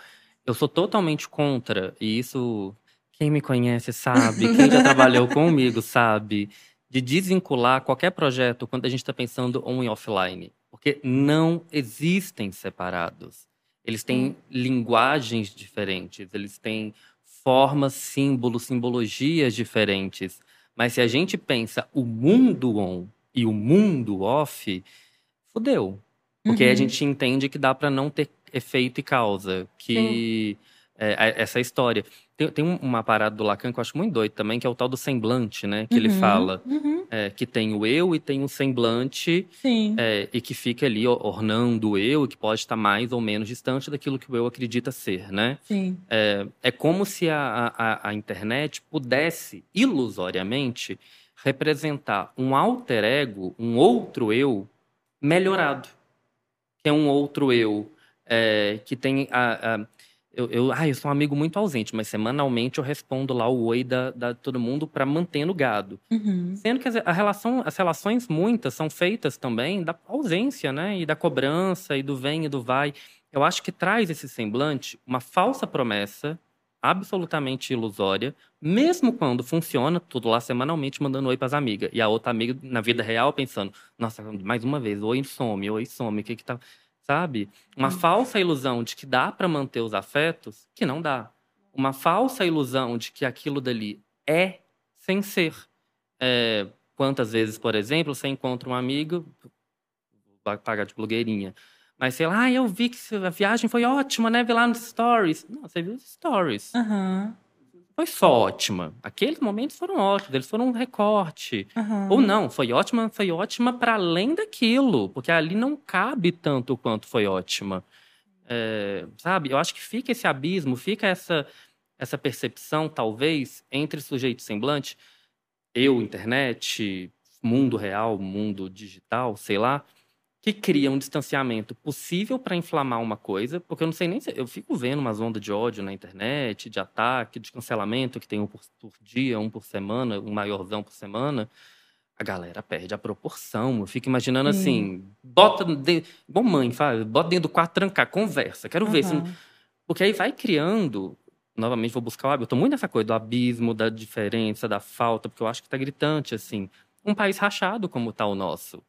Eu sou totalmente contra, e isso quem me conhece sabe, quem já *laughs* trabalhou comigo sabe, de desvincular qualquer projeto quando a gente está pensando on e offline. Porque não existem separados. Eles têm linguagens diferentes, eles têm formas, símbolos, simbologias diferentes. Mas se a gente pensa o mundo on e o mundo off, fudeu. Porque aí a Uhum. gente entende que dá para não ter efeito e causa. Que é, é- essa história. Tem, tem um- uma parada do Lacan que eu acho muito doido também, que é o tal do semblante, né? Que ele Uhum, fala uhum, é, que tem o eu e tem o semblante é, e que fica ali ornando o eu, e que pode estar mais ou menos distante daquilo que o eu acredita ser, né? Sim. É como se a, a, a internet pudesse, ilusoriamente, representar um alter ego, um outro eu melhorado. Que é um outro eu é, que tem a. a- eu, eu, ah, eu sou um amigo muito ausente, mas semanalmente eu respondo lá o oi da, da todo mundo para manter no gado. Uhum. Sendo que as, a relação, as relações muitas são feitas também da ausência, né? E da cobrança, e do vem e do vai. Eu acho que traz esse semblante uma falsa promessa, absolutamente ilusória, mesmo quando funciona, tudo lá semanalmente mandando oi pras amigas. E a outra amiga, na vida real, pensando, nossa, mais uma vez, oi some, oi some, o que que tá. Sabe? Uma falsa ilusão de que dá para manter os afetos, que não dá. Uma falsa ilusão de que aquilo dali é sem ser. É, quantas vezes, por exemplo, você encontra um amigo, vai pagar de blogueirinha, mas sei lá, ah, eu vi que a viagem foi ótima, né? Vi lá nos stories. Não, você viu os stories. Aham. Foi só ótima. Aqueles momentos foram ótimos, eles foram um recorte. Aham. Ou não, foi ótima, foi ótima para além daquilo, porque ali não cabe tanto quanto foi ótima. É, sabe? Eu acho que fica esse abismo, fica essa essa percepção, talvez, entre sujeito e semblante, eu, internet, mundo real, mundo digital, sei lá, que cria um distanciamento possível para inflamar uma coisa, porque eu não sei nem se. Eu fico vendo umas ondas de ódio na internet, de ataque, de cancelamento, que tem um por, por dia, um por semana, um maiorzão por semana. A galera perde a proporção. Eu fico imaginando Sim. assim, bota. De, igual mãe, fala, bota dentro do quarto, trancar, conversa. Quero ver. se porque aí vai criando. Novamente, vou buscar o hábito. Eu tô muito nessa coisa do abismo, da diferença, da falta, porque eu acho que tá gritante, assim. Um país rachado como tá o nosso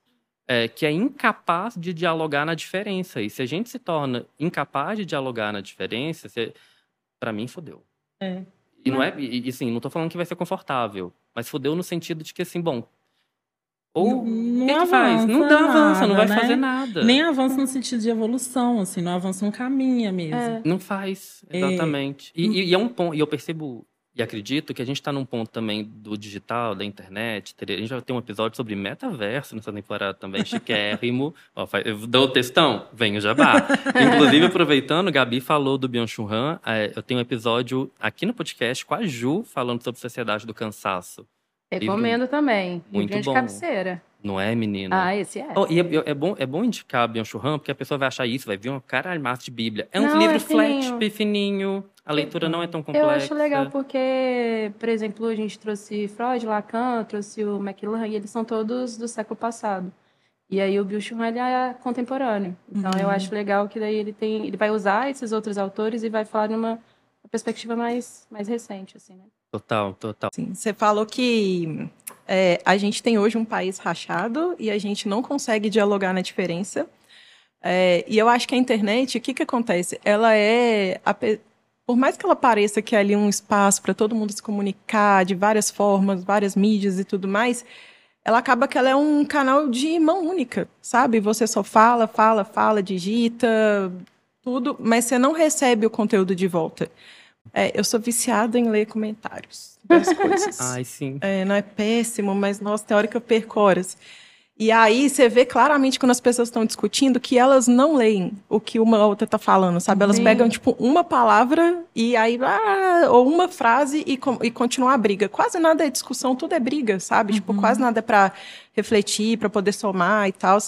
é, que é incapaz de dialogar na diferença. E se a gente se torna incapaz de dialogar na diferença, você, para mim, fodeu. É. E não é, e, assim, não tô falando que vai ser confortável, mas fodeu no sentido de que, assim, bom, ou Não- que, não que faz? Não dá avança avança, não vai nada, né? fazer nada. Nem avança no sentido de evolução, assim, não avança, não caminha mesmo. É. Não faz, É. exatamente. E, e- e é um ponto, e eu percebo e acredito que a gente está num ponto também do digital, da internet. ter- A gente vai ter um episódio sobre metaverso nessa temporada também, chiquérrimo. *laughs* Ó, eu dou o textão? Venho jabá. Inclusive, aproveitando, Gabi falou do Byung-Chul Han. é, eu tenho um episódio aqui no podcast com a Ju, falando sobre Sociedade do Cansaço. Recomendo também. Muito Livrinho de bom. cabeceira. Não é, menina? Ah, esse é. Oh, e é, é bom, é bom indicar Han, porque a pessoa vai achar isso, vai ver uma caralho massa de Bíblia. É um Não, livro é flat, fininho. fininho. A leitura não é tão complexa. Eu acho legal porque, por exemplo, a gente trouxe Freud, Lacan, trouxe o McLuhan, e eles são todos do século passado. E aí o Byung-Chul Han ele é contemporâneo. Então eu acho legal que daí ele tem, ele vai usar esses outros autores e vai falar numa perspectiva mais mais recente assim, né? Total, total. Sim, você falou que é, a gente tem hoje um país rachado e a gente não consegue dialogar na diferença. É, e eu acho que a internet, o que, que acontece? Ela é. a por mais que ela pareça que é ali um espaço para todo mundo se comunicar de várias formas, várias mídias e tudo mais, ela acaba que ela é um canal de mão única, sabe? Você só fala, fala, fala, digita, tudo, mas você não recebe o conteúdo de volta. É, eu sou viciada em ler comentários das *laughs* coisas. Ai, sim. É, não é péssimo, mas, nossa, tem hora que eu perco horas. E aí você vê claramente quando as pessoas estão discutindo que elas não leem o que uma outra tá falando, sabe? Elas Sim. pegam, tipo, uma palavra e aí, ah, ou uma frase e, e continuar a briga. Quase nada é discussão, tudo é briga, sabe? Tipo, quase nada é pra refletir, pra poder somar e tal.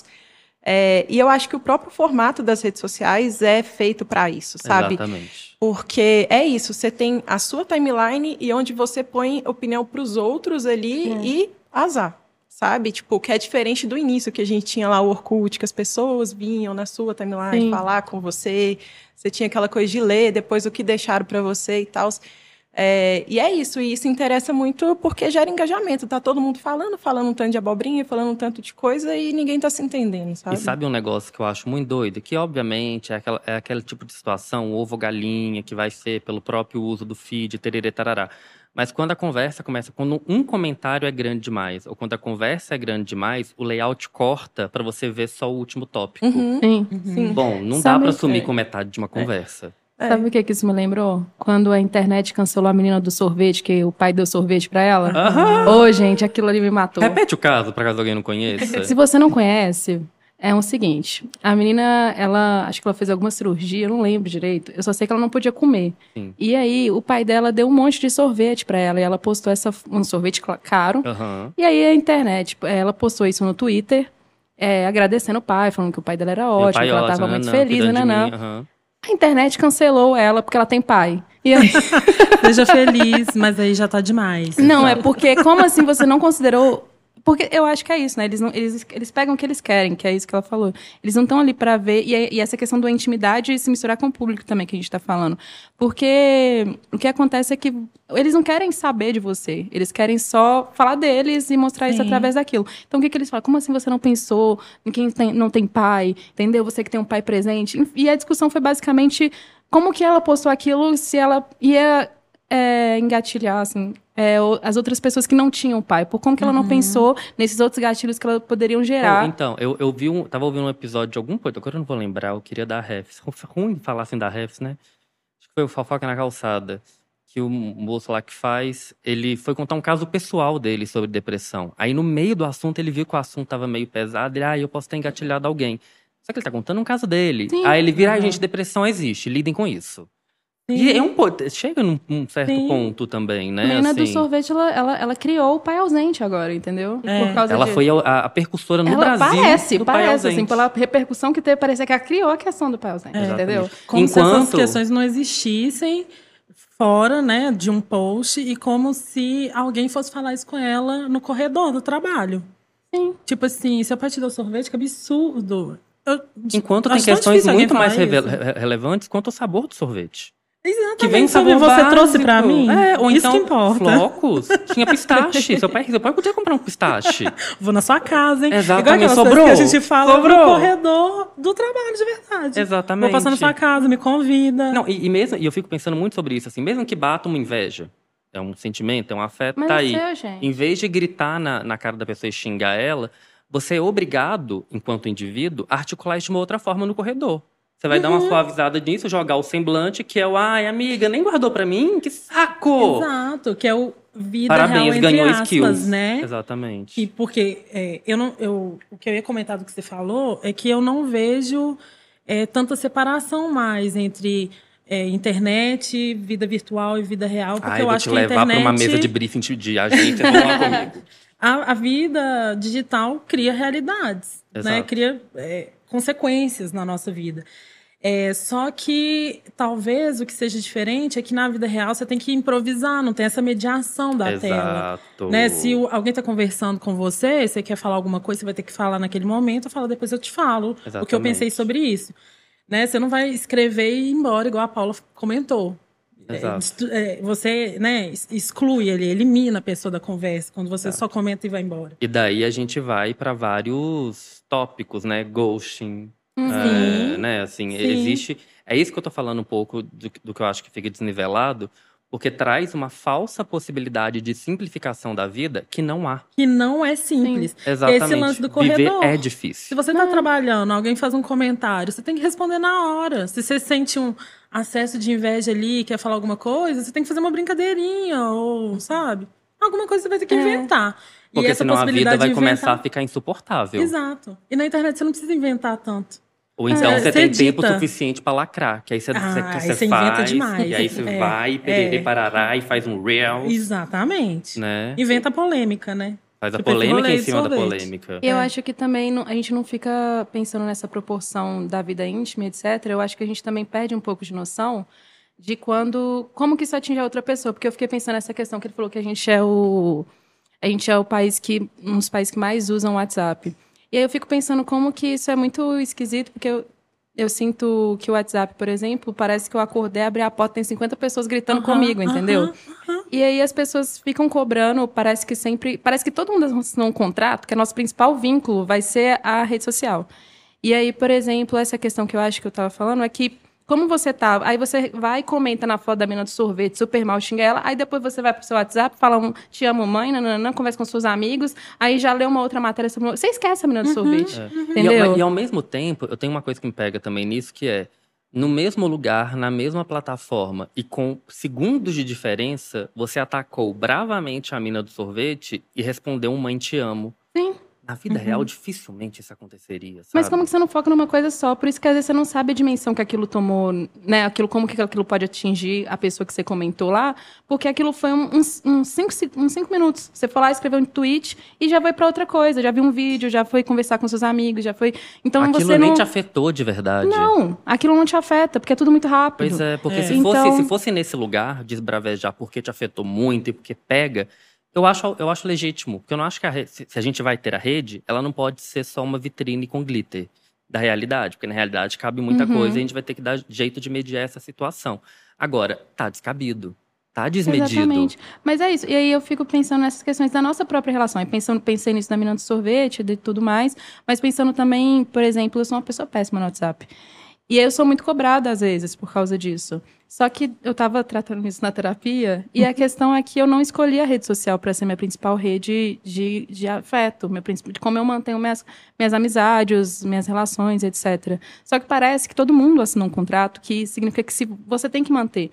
É, e eu acho que o próprio formato das redes sociais é feito pra isso, sabe? Exatamente. Porque é isso, você tem a sua timeline e onde você põe opinião para os outros ali e azar, sabe? Tipo, que é diferente do início que a gente tinha lá o Orkut, que as pessoas vinham na sua timeline Sim. falar com você, você tinha aquela coisa de ler depois o que deixaram para você e tal. É, e é isso, e isso interessa muito porque gera engajamento. Tá todo mundo falando, falando um tanto de abobrinha, falando um tanto de coisa e ninguém tá se entendendo, sabe? E sabe um negócio que eu acho muito doido? Que, obviamente, é, aquela, é aquele tipo de situação, ovo-galinha, que vai ser pelo próprio uso do feed, tererê, tarará. Mas quando a conversa começa, quando um comentário é grande demais, ou quando a conversa é grande demais, o layout corta para você ver só o último tópico. Uhum, Sim. sim. Bom, não dá Sabe- pra assumir é. com metade de uma conversa. É. Sabe o que, que isso me lembrou? Quando a internet cancelou a menina do sorvete, que o pai deu sorvete pra ela. Aham. Ô, gente, aquilo ali me matou. Repete o caso, pra caso alguém não conheça. Se você não conhece, é o seguinte: a menina, ela, acho que ela fez alguma cirurgia, eu não lembro direito. Eu só sei que ela não podia comer. Sim. E aí, o pai dela deu um monte de sorvete pra ela. E ela postou essa, um sorvete caro. Aham. E aí, a internet, ela postou isso no Twitter, é, agradecendo o pai, falando que o pai dela era ótimo, que ela ótimo, tava muito nanã, feliz, cuidando de nanã. A internet cancelou ela porque ela tem pai. E aí, *laughs* Seja feliz, mas aí já tá demais. Não, é porque, como assim você não considerou. Porque eu acho que é isso, né? Eles, não, eles, eles pegam o que eles querem, que é isso que ela falou. Eles não estão ali pra ver. E, é- e essa questão da intimidade e se misturar com o público também, que a gente tá falando. Porque o que acontece é que eles não querem saber de você. Eles querem só falar deles e mostrar isso Sim. através daquilo. Então o que, que eles falam? Como assim você não pensou em quem tem- não tem pai? Entendeu? Você que tem um pai presente. E a discussão foi basicamente como que ela postou aquilo se ela ia é, engatilhar, assim, é, as outras pessoas que não tinham pai. Por como que ela não pensou nesses outros gatilhos que ela poderiam gerar. então, eu, eu vi um. Tava ouvindo um episódio de algum coisa, agora eu não vou lembrar, eu queria dar refs. Ruim falar assim da refs, né? Acho que foi o Fofoca na Calçada. Que o moço lá que faz, ele foi contar um caso pessoal dele sobre depressão. Aí no meio do assunto, ele viu que o assunto tava meio pesado, ele, ah, eu posso ter engatilhado alguém. Só que ele tá contando um caso dele. Sim. Aí ele vira, ah, Uhum. gente, depressão existe, lidem com isso. Sim. E é um chega num um certo Sim. ponto também, a né? menina do assim. sorvete, ela, ela, ela criou o pai ausente agora, entendeu? É. Por causa Ela de... foi a, a percussora no ela Brasil. parece, do pai parece, assim, pela repercussão que teve, parecia que ela criou a questão do pai ausente, Exatamente. entendeu? Como se essas Enquanto- questões não existissem fora, né, de um post e como se alguém fosse falar isso com ela no corredor do trabalho. Sim. Tipo assim, seu pai te deu sorvete, que absurdo. Eu- Enquanto tem questões muito mais relevantes quanto o sabor do sorvete. Exatamente, Que vem sabor Você básico. trouxe pra mim? É, ou isso então que importa. flocos. Tinha pistache. *laughs* seu pai, seu pai podia comprar um pistache. Vou na sua casa, hein? Exatamente, Igual sobrou. que a gente fala Sobrou. no corredor do trabalho de verdade. Exatamente. Vou passar na sua casa, me convida. Não, e, e mesmo, e eu fico pensando muito sobre isso, assim, mesmo que bata uma inveja, é um sentimento, é um afeto, Mas tá é aí. seu, gente. Em vez de gritar na, na cara da pessoa e xingar ela, você é obrigado, enquanto indivíduo, a articular isso de uma outra forma no corredor. Você vai dar Uhum. uma suavizada nisso, jogar o semblante, que é o, ai, amiga, nem guardou pra mim? Que saco! Exato, que é o vida Parabéns, real, ganhou aspas, skills. né? Exatamente. Que, porque é, eu não, eu, o que eu ia comentar do que você falou é que eu não vejo é, tanta separação mais entre é, internet, vida virtual e vida real, porque Ai, eu vou acho te que a levar internet, pra uma mesa de briefing de- vamos lá comigo. *laughs* a, a vida digital cria realidades, né? Exato. Cria é, consequências na nossa vida. É, só que talvez o que seja diferente é que na vida real você tem que improvisar, não tem essa mediação da tela. Exato. Né? Se o- alguém está conversando com você, você quer falar alguma coisa, você vai ter que falar naquele momento, eu falo, depois eu te falo o que eu Exatamente. pensei sobre isso. Né? Você não vai escrever e ir embora, igual a Paula comentou. É, Exato. é, você né, exclui ele, elimina a pessoa da conversa, quando você só comenta e vai embora. E daí a gente vai pra vários tópicos, né? Ghosting, Uhum. é, né? Assim, Sim. existe. É isso que eu tô falando um pouco do, do que eu acho que fica desnivelado, porque traz uma falsa possibilidade de simplificação da vida que não há. Que não é simples. Exatamente. Esse lance do Viver corredor. é Se difícil. você está trabalhando, alguém faz um comentário, você tem que responder na hora. Se você sente um acesso de inveja ali, quer falar alguma coisa, você tem que fazer uma brincadeirinha, ou, sabe? alguma coisa você vai ter que É. inventar. Porque e essa senão a vida vai começar a ficar insuportável. Exato. E na internet você não precisa inventar tanto. Ou então É, você tem tempo suficiente pra lacrar. Que aí você, Ah, você, você faz. demais. E aí você É, vai, perere, é. parará, e faz um reels. Exatamente. Né? Inventa polêmica, né? Faz a Tipo polêmica em cima da polêmica. E eu É. acho que também não- a gente não fica pensando nessa proporção da vida íntima, etc. Eu acho que a gente também perde um pouco de noção de quando. Como que isso atinge a outra pessoa. Porque eu fiquei pensando nessa questão que ele falou que a gente é o. A gente é o país que. um dos países que mais usam o WhatsApp. E aí eu fico pensando como que isso é muito esquisito, porque eu. Eu sinto que o WhatsApp, por exemplo, parece que eu acordei, abri a porta, tem 50 pessoas gritando Aham, comigo, entendeu? aham, E aí as pessoas ficam cobrando, parece que sempre. Parece que todo mundo assinou um contrato, que é nosso principal vínculo vai ser a rede social. E aí, por exemplo, essa questão que eu acho que eu tava falando é que, como você tá. Aí você vai e comenta na foto da menina do sorvete, super mal, xinga ela, aí depois você vai pro seu WhatsApp, fala um te amo, mãe, nananã, conversa com seus amigos, aí já lê uma outra matéria sobre. Você esquece a menina do sorvete. E, ao- Entendeu? e ao mesmo tempo, eu tenho uma coisa que me pega também nisso, que é no mesmo lugar, na mesma plataforma e com segundos de diferença, você atacou bravamente a mina do sorvete e respondeu um mãe te amo. Sim. Na vida real, dificilmente isso aconteceria, sabe? Mas como que você não foca numa coisa só? Por isso que às vezes você não sabe a dimensão que aquilo tomou, né? Aquilo, como que aquilo pode atingir a pessoa que você comentou lá, porque aquilo foi um- uns um, cinco, uns cinco minutos. Você foi lá, escreveu um tweet e já foi pra outra coisa. Já viu um vídeo, já foi conversar com seus amigos, já foi. Então Aquilo você nem não. te afetou de verdade. Não, aquilo não te afeta, porque é tudo muito rápido. Pois é, porque É. Se, fosse, Então- se fosse nesse lugar, desbravejar porque te afetou muito e porque pega, eu acho, eu acho legítimo. Porque eu não acho que a rede, se a gente vai ter a rede, ela não pode ser só uma vitrine com glitter da realidade. Porque na realidade cabe muita Uhum. coisa e a gente vai ter que dar jeito de mediar essa situação. Agora, tá descabido. Tá desmedido. Exatamente. Mas é isso. E aí eu fico pensando nessas questões da nossa própria relação. E pensando, pensei nisso da menina do sorvete, de tudo mais. Mas pensando também, por exemplo, eu sou uma pessoa péssima no WhatsApp. E eu sou muito cobrada, às vezes, por causa disso. Só que eu tava tratando isso na terapia, e a questão é que eu não escolhi a rede social para ser minha principal rede de, de afeto, meu principal, de como eu mantenho minhas, minhas amizades, minhas relações, etc. Só que parece que todo mundo assinou um contrato que significa que se você tem que manter.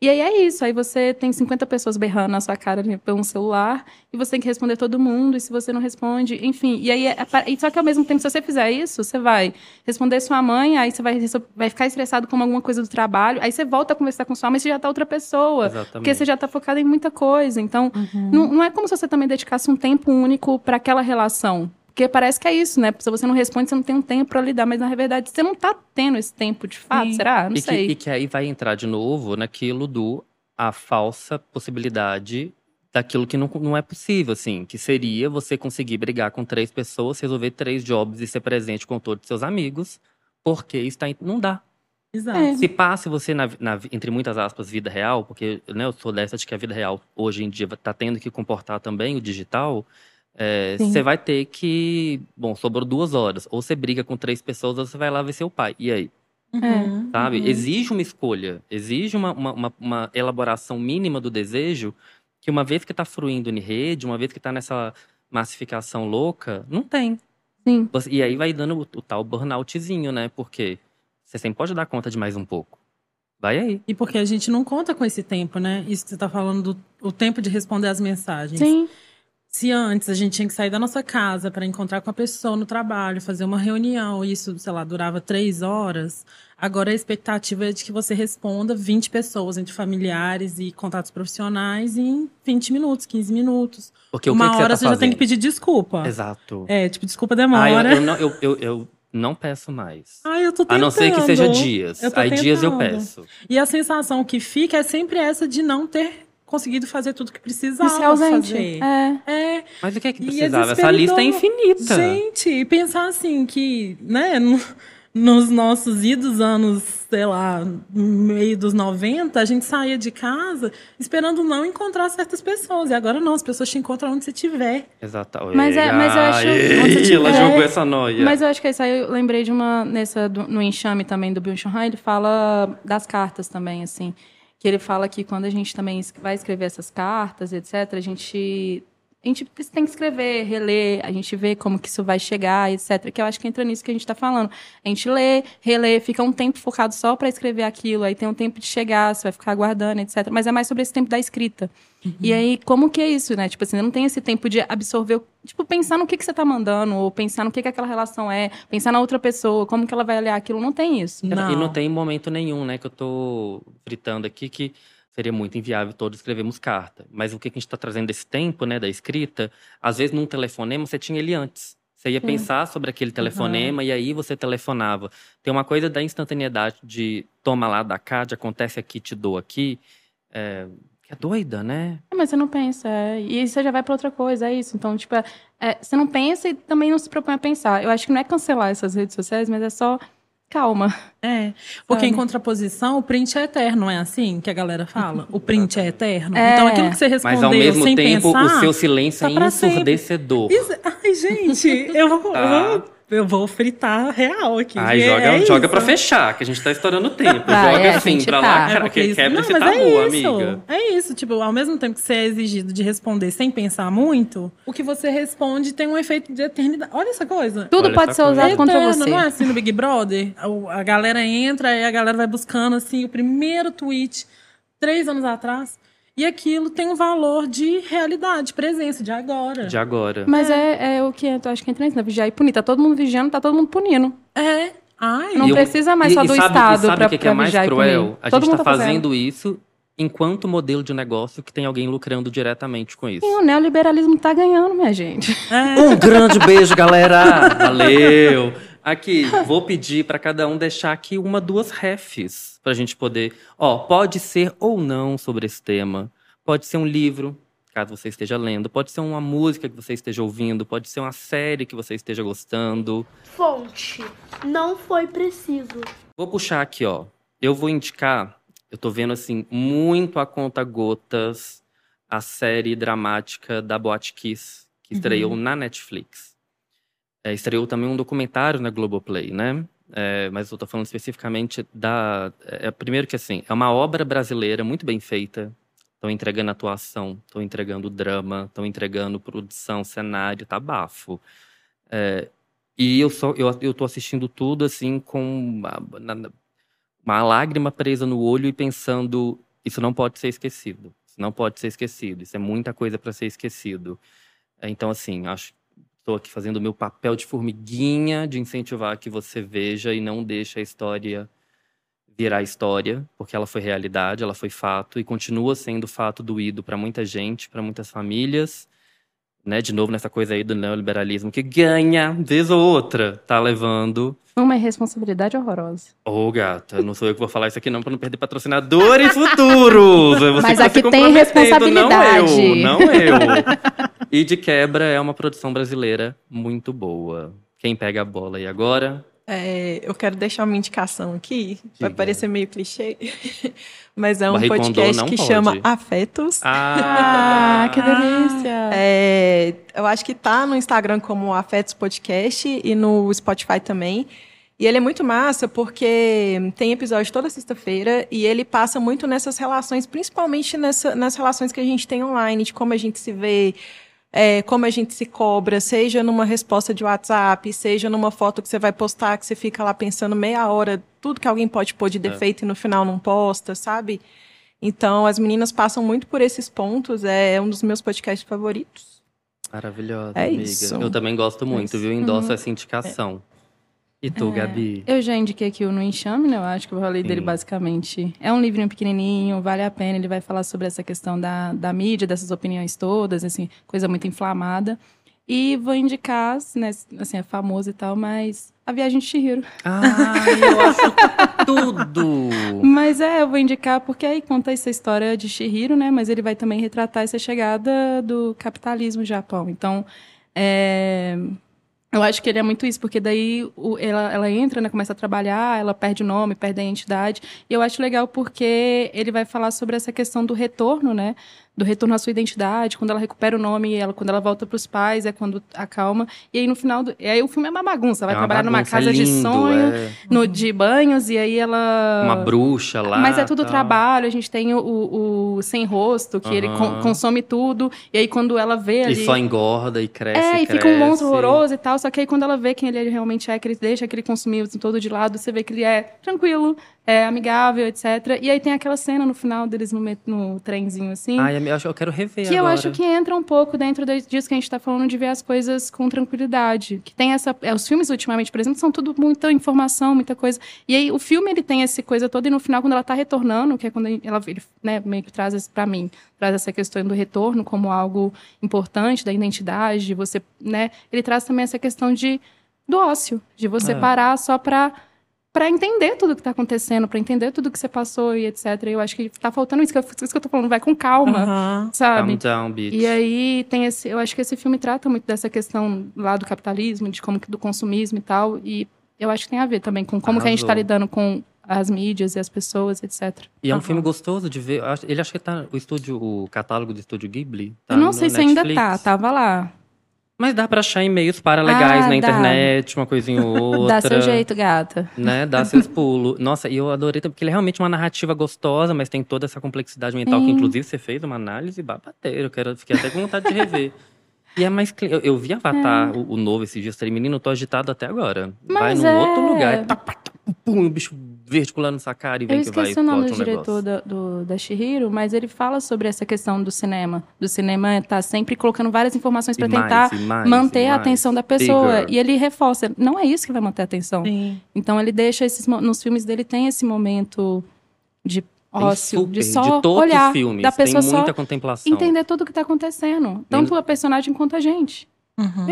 E aí é isso, aí você tem 50 pessoas berrando na sua cara pelo celular e você tem que responder todo mundo, e se você não responde, enfim. E aí, é- é- e só que ao mesmo tempo, se você fizer isso, você vai responder sua mãe, aí você vai, vai ficar estressado com alguma coisa do trabalho, aí você volta a conversar com sua mãe, você já tá outra pessoa. Exatamente. Porque você já tá focado em muita coisa. Então, não, não é como se você também dedicasse um tempo único para aquela relação. Porque parece que é isso, né? Se você não responde, você não tem um tempo para lidar. Mas na verdade, você não tá tendo esse tempo de fato, Sim. será? Não e, que, sei. e que aí vai entrar de novo naquilo do a falsa possibilidade daquilo que não, não é possível, assim. Que seria você conseguir brigar com três pessoas, resolver três jobs e ser presente com todos os seus amigos, porque está em- não dá. Exato. É. Se passe você, na, na- entre muitas aspas, vida real, porque né, eu sou dessa de que a vida real hoje em dia está tendo que comportar também o digital, é, você vai ter que. Bom, sobrou duas horas. Ou você briga com três pessoas, ou você vai lá ver seu pai. E aí? Uhum, Sabe? uhum. Exige uma escolha, exige uma, uma, uma- uma elaboração mínima do desejo, que uma vez que está fruindo em rede, uma vez que está nessa massificação louca, não tem. Sim. E aí vai dando o, o tal burnoutzinho, né? Porque você sempre pode dar conta de mais um pouco. Vai aí. E porque a gente não conta com esse tempo, né? Isso que você tá falando do o tempo de responder as mensagens. Sim. Se antes a gente tinha que sair da nossa casa para encontrar com a pessoa no trabalho, fazer uma reunião, e isso, sei lá, durava três horas, agora a expectativa é de que você responda 20 pessoas, entre familiares e contatos profissionais, em 20 minutos, 15 minutos. Porque o Uma que, que você hora tá você já tem que pedir desculpa. Exato. É, tipo, desculpa Ah, eu, demora. eu não, eu, eu, eu não peço mais. Ai, eu tô tentando. A não ser que seja dias. Aí dias eu tentando. peço. E a sensação que fica é sempre essa de não ter conseguido fazer tudo que precisava ser ausente. fazer. É. É, Mas o que é que E precisava? Essa lista é infinita. Gente, e pensar assim que, né, no- nos nossos idos anos, sei lá, no meio dos 90, a gente saía de casa esperando não encontrar certas pessoas. E agora não, as pessoas te encontram onde você estiver. Exato. Mas é- mas eu acho- você ela jogou essa noia. Mas eu acho que isso aí eu lembrei de uma. Nessa, do- no enxame também do Bill Han, ele fala das cartas também, assim. Que ele fala que quando a gente também vai escrever essas cartas, etc., a gente. A gente tem que escrever, reler, a gente vê como que isso vai chegar, etc. Que eu acho que entra nisso que a gente está falando. A gente lê, relê, fica um tempo focado só para escrever aquilo, aí tem um tempo de chegar, você vai ficar aguardando, etc. Mas é mais sobre esse tempo da escrita. E aí, como que é isso, né? Tipo assim, não tem esse tempo de absorver, tipo, pensar no que, que você tá mandando, ou pensar no que, que aquela relação é, pensar na outra pessoa, como que ela vai olhar aquilo, não tem isso. E Não. não tem momento nenhum, né, que eu tô fritando aqui que seria muito inviável todos escrevermos carta. Mas o que a gente está trazendo desse tempo, né, da escrita, às vezes num telefonema você tinha ele antes. Você ia pensar sobre aquele telefonema e aí você telefonava. Tem uma coisa da instantaneidade de toma lá da cá, de acontece aqui, te dou aqui, é, que é doida, né? É, Mas você não pensa, é, e você já vai pra outra coisa, é isso. Então, tipo, é, é, você não pensa e também não se propõe a pensar. Eu acho que não é cancelar essas redes sociais, mas é só calma. É, porque Sabe? em contraposição, o print é eterno, não é assim que a galera fala? O print é eterno. É. Então aquilo que você Mas respondeu ao mesmo sem tempo, pensar... o seu silêncio tá é pra sempre. ensurdecedor. Isso- Ai, gente, eu vou, Tá. eu vou, eu vou fritar real aqui. Ai, É joga, joga isso. pra fechar, que a gente tá estourando o tempo. Vai, joga é, assim pra tá. lá, É cara, porque que isso- quebra não, esse mas tabu, é isso. amiga. É isso, tipo, ao mesmo tempo que você é exigido de responder sem pensar muito, o que você responde tem um efeito de eternidade. Olha essa coisa. Tudo Olha pode ser coisa. usado contra Eterno, você. Não é assim no Big Brother? A, a galera entra e a galera vai buscando assim o primeiro tweet três anos atrás. E aquilo tem um valor de realidade, presença, de agora. De agora. Mas é, é o que eu acho que entra nisso, né? Vigiar e punir. Tá todo mundo vigiando, tá todo mundo punindo. É. Ai, Não eu- precisa mais e- só e do sabe, Estado e sabe pra, o que, é mais cruel? punir. A todo gente mundo tá fazendo. fazendo isso enquanto modelo de negócio que tem alguém lucrando diretamente com isso. E o neoliberalismo tá ganhando, minha gente. Um *laughs* grande beijo, galera! Valeu! Aqui, vou pedir pra cada um deixar aqui uma, duas refs pra gente poder. Ó, pode ser ou não sobre esse tema. Pode ser um livro, caso você esteja lendo. Pode ser uma música que você esteja ouvindo. Pode ser uma série que você esteja gostando. Fonte. Não foi preciso. Vou puxar aqui, ó. Eu vou indicar. Eu tô vendo, assim, muito a conta gotas a série dramática da Boate Kiss, que estreou na Netflix. É, estreou também um documentário na Globoplay, né? É, mas eu tô falando especificamente da. É, primeiro que assim, é uma obra brasileira muito bem feita. Estão entregando atuação, estão entregando drama, estão entregando produção, cenário, tá bafo. É, e eu só eu, eu tô assistindo tudo assim com uma, na- uma lágrima presa no olho e pensando isso não pode ser esquecido. Isso não pode ser esquecido. Isso é muita coisa para ser esquecido. É, Então assim, acho estou aqui fazendo o meu papel de formiguinha de incentivar que você veja e não deixe a história virar história, porque ela foi realidade, ela foi fato e continua sendo fato doído para muita gente, para muitas famílias né, de novo nessa coisa aí do neoliberalismo que ganha, vez ou outra, tá levando. Uma irresponsabilidade horrorosa. Ô, gata, não sou eu que vou falar isso aqui não pra não perder patrocinadores futuros. É você Mas tá aqui tem comprometendo, Não eu, responsabilidade. não eu. *laughs* E de quebra é uma produção brasileira muito boa. Quem pega a bola aí agora? É, eu quero deixar uma indicação aqui, vai Diga. parecer meio clichê, *laughs* mas é um podcast que pode. chama Afetos. Ah, que delícia! É, eu acho que tá no Instagram como Afetos Podcast e no Spotify também. E ele é muito massa porque tem episódio toda sexta-feira e ele passa muito nessas relações, principalmente nessa, nas relações que a gente tem online, de como a gente se vê, é, como a gente se cobra, seja numa resposta de WhatsApp, seja numa foto que você vai postar, que você fica lá pensando meia hora, tudo que alguém pode pôr de defeito e no final não posta, sabe? Então, as meninas passam muito por esses pontos, é um dos meus podcasts favoritos. Maravilhosa, É amiga. isso. Eu também gosto muito, isso. viu? Endosso essa indicação. E tu, Gabi? Eu já indiquei aqui o No Enxame, né? Eu acho que eu falei dele Sim. basicamente. É um livrinho pequenininho, vale a pena. Ele vai falar sobre essa questão da, da mídia, dessas opiniões todas, assim, coisa muito inflamada. E vou indicar, né, assim, é famoso e tal, mas A Viagem de Chihiro. Ai, eu acho tudo! *laughs* Mas é, eu vou indicar porque aí conta essa história de Chihiro, né? Mas ele vai também retratar essa chegada do capitalismo no Japão. Então, é, eu acho que ele é muito isso, porque daí o- ela, ela entra, né, começa a trabalhar, ela perde o nome, perde a identidade. E eu acho legal porque ele vai falar sobre essa questão do retorno, né? Do retorno à sua identidade, quando ela recupera o nome, ela, quando ela volta pros pais, é quando acalma. E aí no final, do, e aí o filme é uma bagunça, vai É uma trabalhar numa bagunça, é casa de lindo, sonho, é. no, de banhos, e aí ela... Uma bruxa lá. Mas é tudo tal. trabalho, a gente tem o, o, sem rosto, que ele Aham. con- consome tudo, e aí quando ela vê E ali... só engorda e cresce. É, e cresce. fica um monstro horroroso e tal. Só que aí quando ela vê quem ele realmente é, que ele deixa aquele consumismo todo de lado, você vê que ele é tranquilo, é amigável, etc. E aí tem aquela cena no final deles no, no trenzinho, assim. Ai, eu acho eu quero rever que eu agora. acho que entra um pouco dentro disso que a gente tá falando de ver as coisas com tranquilidade. Que tem essa. é, os filmes, ultimamente, por exemplo, são tudo muita informação, muita coisa. E aí o filme ele tem essa coisa toda, e no final, quando ela tá retornando, que é quando ela ele, né, meio que traz pra mim, traz essa questão do retorno como algo importante, da identidade, de você, né? Ele traz também essa questão de do ócio, de você É. parar só pra. Pra entender tudo que tá acontecendo, pra entender tudo que você passou e etc. E eu acho que tá faltando isso que eu, isso que eu tô falando, vai com calma Aham. sabe? Calm down, bitch. E aí tem esse, eu acho que esse filme trata muito dessa questão lá do capitalismo, de como que do consumismo e tal, e eu acho que tem a ver também com como que a gente tá Arrasou. lidando com as mídias e as pessoas, etc. E é um Aham. filme gostoso de ver. Eu acho- Ele acha que tá o estúdio, o catálogo do estúdio Ghibli. Tá eu não no sei se ainda tá, tava lá. Mas dá pra achar e-mails para legais Ah, na dá. internet, uma coisinha ou *laughs* outra. Dá seu jeito, gata. Né? Dá seus pulos. Nossa, e eu adorei, porque ele é realmente uma narrativa gostosa, mas tem toda essa complexidade mental que, Sim. inclusive, você fez uma análise babateira. Eu quero, fiquei até com vontade de rever. E é mais. Eu, eu vi Avatar, o, o novo esses dias, falei, menino, tô agitado até agora. vai Mas num é- outro lugar. Pum, o bicho verde pulando essa cara e vem Eu que vai esqueci o nome do um diretor da, do, da Shihiro, mas ele fala sobre essa questão do cinema. Do cinema tá sempre colocando várias informações mais, tentar e mais, manter a mais, atenção da pessoa. bigger. E ele reforça, não é isso que vai manter a atenção. Sim. Então ele deixa esses nos filmes dele tem esse momento de ócio, super, de só todos olhar os filmes, da pessoa tem muita só contemplação. entender tudo o que tá acontecendo, tanto a personagem quanto a gente. Uhum.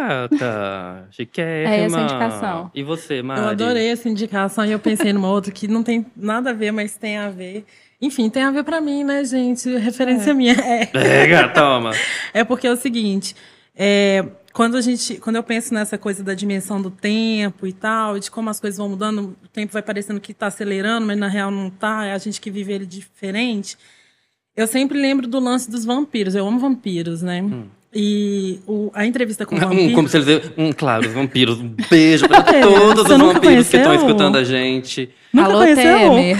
Gata, chiquérrima. *laughs* É essa a indicação. E você, Mari? Eu adorei essa indicação e eu pensei numa outra que não tem nada a ver, mas tem a ver. Enfim, tem a ver pra mim, né, gente? Referência minha. *laughs* É. Pega, toma. *laughs* É porque é o seguinte, é, quando a gente, quando eu penso nessa coisa da dimensão do tempo e tal, e de como as coisas vão mudando, o tempo vai parecendo que está acelerando, mas na real não tá, é a gente que vive ele diferente. Eu sempre lembro do lance dos vampiros. Eu amo vampiros, né? E o- a entrevista com o Um, vampiro. como se eles um, claro, os vampiros. Um beijo pra *laughs* É, todos os vampiros que estão conheceu? escutando a gente. Nunca Alô, conheceu? Temer.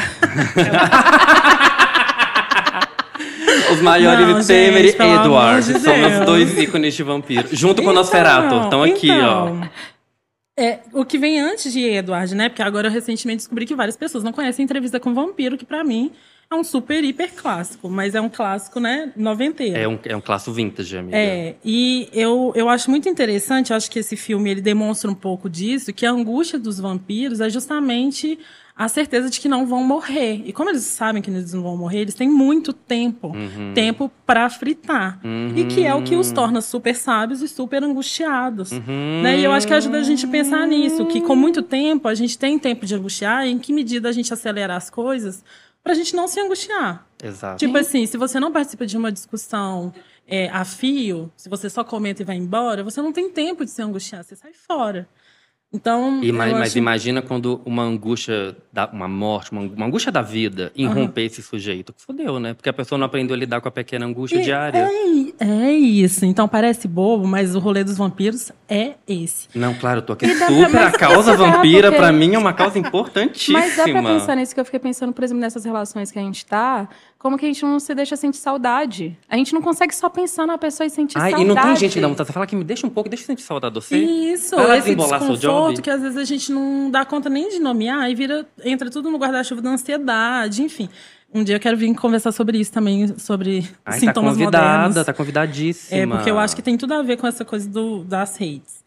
Os maiores Não, Temer gente, e Edward. de São Deus. dois ícones de vampiro. Junto com o Nosferatu. Estão aqui, ó. então, É, o que vem antes de Edward, né? Porque agora eu recentemente descobri que várias pessoas não conhecem Entrevista com o Vampiro, que pra mim é um super hiper clássico, mas é um clássico, né, noventeiro. É um, é um clássico vintage, amiga. É, e eu, eu acho muito interessante, acho que esse filme ele demonstra um pouco disso, que a angústia dos vampiros é justamente a certeza de que não vão morrer. E como eles sabem que eles não vão morrer, eles têm muito tempo, Uhum. tempo pra fritar. E que é o que os torna super sábios e super angustiados. Uhum. Né? E eu acho que ajuda a gente a pensar nisso, que com muito tempo a gente tem tempo de angustiar, e em que medida a gente acelerar as coisas pra gente não se angustiar. Exato. Tipo assim, se você não participa de uma discussão é, a fio, se você só comenta e vai embora, você não tem tempo de se angustiar, você sai fora. Então. E, mas, acho- imagina quando uma angústia, da, uma morte, uma, uma angústia da vida irromper esse sujeito. Fudeu, né? Porque a pessoa não aprendeu a lidar com a pequena angústia E- diária. É, é isso. Então parece bobo, mas o rolê dos vampiros é esse. Não, claro, eu tô aqui E pra- super. A causa vampira, porque- pra mim, é uma causa importantíssima. Mas dá pra pensar nisso que eu fiquei pensando, por exemplo, nessas relações que a gente tá, como que a gente não se deixa sentir saudade? A gente não consegue só pensar na pessoa e sentir Ai, saudade. e não tem gente que dá vontade. Você fala que me deixa um pouco, deixa eu sentir saudade de você. Isso, lá esse desconforto que às vezes a gente não dá conta nem de nomear e vira, entra tudo no guarda-chuva da ansiedade, enfim. Um dia eu quero vir conversar sobre isso também, sobre Ai, tá sintomas convidada, modernos. tá convidadíssima. É, porque eu acho que tem tudo a ver com essa coisa do, das redes.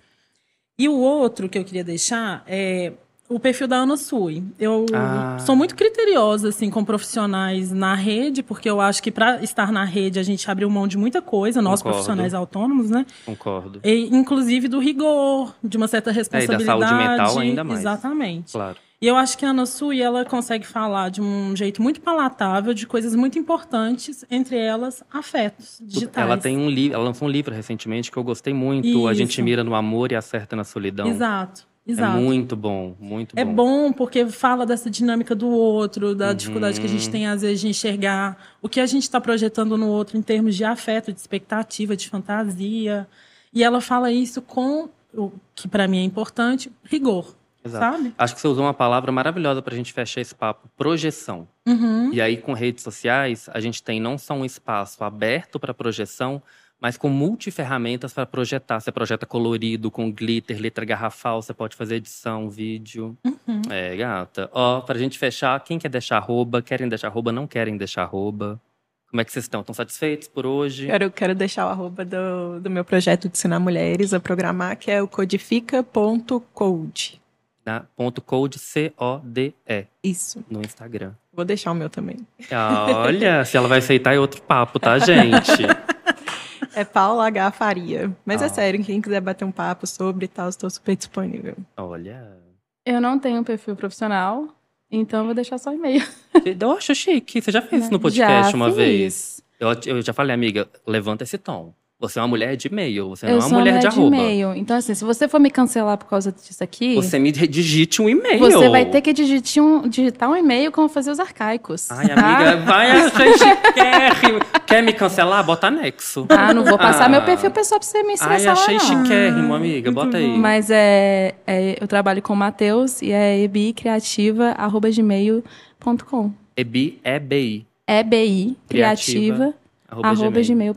E o outro que eu queria deixar é o perfil da Ana Sui. Eu Ah. sou muito criteriosa, assim, com profissionais na rede, porque eu acho que para estar na rede a gente abriu mão de muita coisa, nós Concordo. profissionais autônomos, né? Concordo. E, inclusive do rigor, de uma certa responsabilidade. saúde mental ainda mais. Exatamente. Claro. E eu acho que a Ana Sui, ela consegue falar de um jeito muito palatável de coisas muito importantes, entre elas afetos digitais. Ela tem um livro, ela lançou um livro recentemente que eu gostei muito. A gente Isso. mira no amor e acerta na solidão. Exato. Exato. É muito bom, muito bom. É bom porque fala dessa dinâmica do outro, da dificuldade que a gente Uhum. tem, às vezes, de enxergar o que a gente está projetando no outro em termos de afeto, de expectativa, de fantasia. E ela fala isso com o que para mim é importante, rigor. Exato. Sabe? Acho que você usou uma palavra maravilhosa pra gente fechar esse papo: projeção. Uhum. E aí, com redes sociais, a gente tem não só um espaço aberto para projeção, mas com multiferramentas para projetar. Você projeta colorido, com glitter, letra garrafal, você pode fazer edição, vídeo. Uhum. É, gata. Ó, pra gente fechar, quem quer deixar arroba? Querem deixar arroba? Não querem deixar arroba? Como é que vocês estão? Estão satisfeitos por hoje? Quero, quero deixar o arroba do, do meu projeto de ensinar mulheres a programar, que é o codifica.code. Tá? Ponto code C-O-D-E Isso. no Instagram. Vou deixar o meu também. Olha, se ela vai aceitar é outro papo, tá, gente? *laughs* É Paula H. Faria. Mas Ah. é sério, quem quiser bater um papo sobre e tal, estou super disponível. Olha. Eu não tenho um perfil profissional, então vou deixar só e-mail. Eu acho chique. Você já fez isso no podcast Já uma fiz. vez? Eu, eu já falei, amiga, levanta esse tom. Você é uma mulher de e-mail, você não eu é uma sou mulher de arroba. e-mail. Então, assim, se você for me cancelar por causa disso aqui, Você me digite um e-mail. você vai ter que digitar um, digitar um e-mail como fazer os arcaicos. Ai, tá? amiga, vai achar chiquérrimo. Quer me cancelar? Bota anexo. Ah, não vou passar Ah. meu perfil pessoal pra você me Ai, estressar, achei chiquérrimo, amiga. Bota aí. Mas é, é, eu trabalho com o Matheus e é ebicriativa.gmail.com. Ebi é BI. EBI Criativa, criativa Arroba arroba gmail.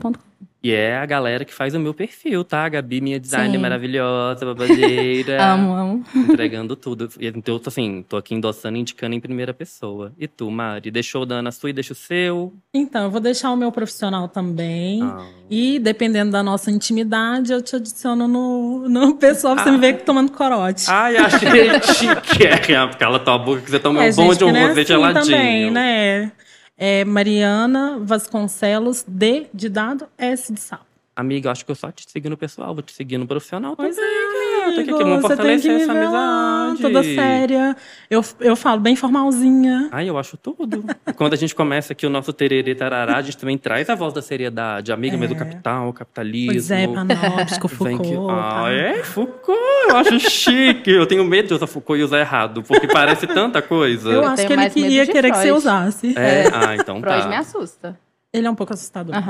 E é a galera que faz o meu perfil, tá? A Gabi, minha designer Sim. maravilhosa, babadeira. *laughs* Amo, amo. entregando tudo. Então, eu tô assim, tô aqui endossando e indicando em primeira pessoa. E tu, Mari? Deixou o Dana sua e deixa o seu? Então, eu vou deixar o meu profissional também. Ah. E, dependendo da nossa intimidade, eu te adiciono no, no pessoal pra você me ver tomando corote. Ai, achei *laughs* chique. É, Cala tua boca que você toma É, um bom de um é assim geladinho. também, né? É Mariana Vasconcelos, D de dado, S de sapo. Amiga, eu acho que eu só te segui no pessoal, vou te seguir no profissional Pois também. é, que amigo, que vamos você tem que essa ver lá, amizade. toda séria. Eu, eu falo bem formalzinha. Ai, eu acho tudo. Quando a gente começa aqui o nosso tererê tarará, a gente também traz a voz da seriedade. Amiga, mas do capital, capitalismo. Pois é, Panóptico, Foucault. que... Ah, tá? é? Foucault, eu acho chique. Eu tenho medo de usar Foucault e usar errado, porque parece tanta coisa. Eu Eu acho que ele queria querer que você Freud. usasse. É? Ah, então Freud tá. me assusta. Ele é um pouco assustador. *laughs*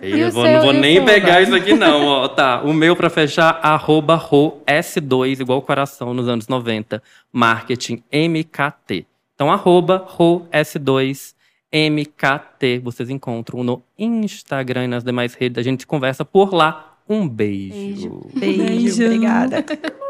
Eu o vou- não vou nem seu, pegar isso aqui, não. Ó, tá. O meu pra fechar, arroba ro S2, igual coração nos anos 90. Marketing MKT. Então, arroba ro S2 MKT. Vocês encontram no Instagram e nas demais redes. A gente conversa por lá. Um beijo. Beijo. Beijo, Beijo. obrigada. *laughs*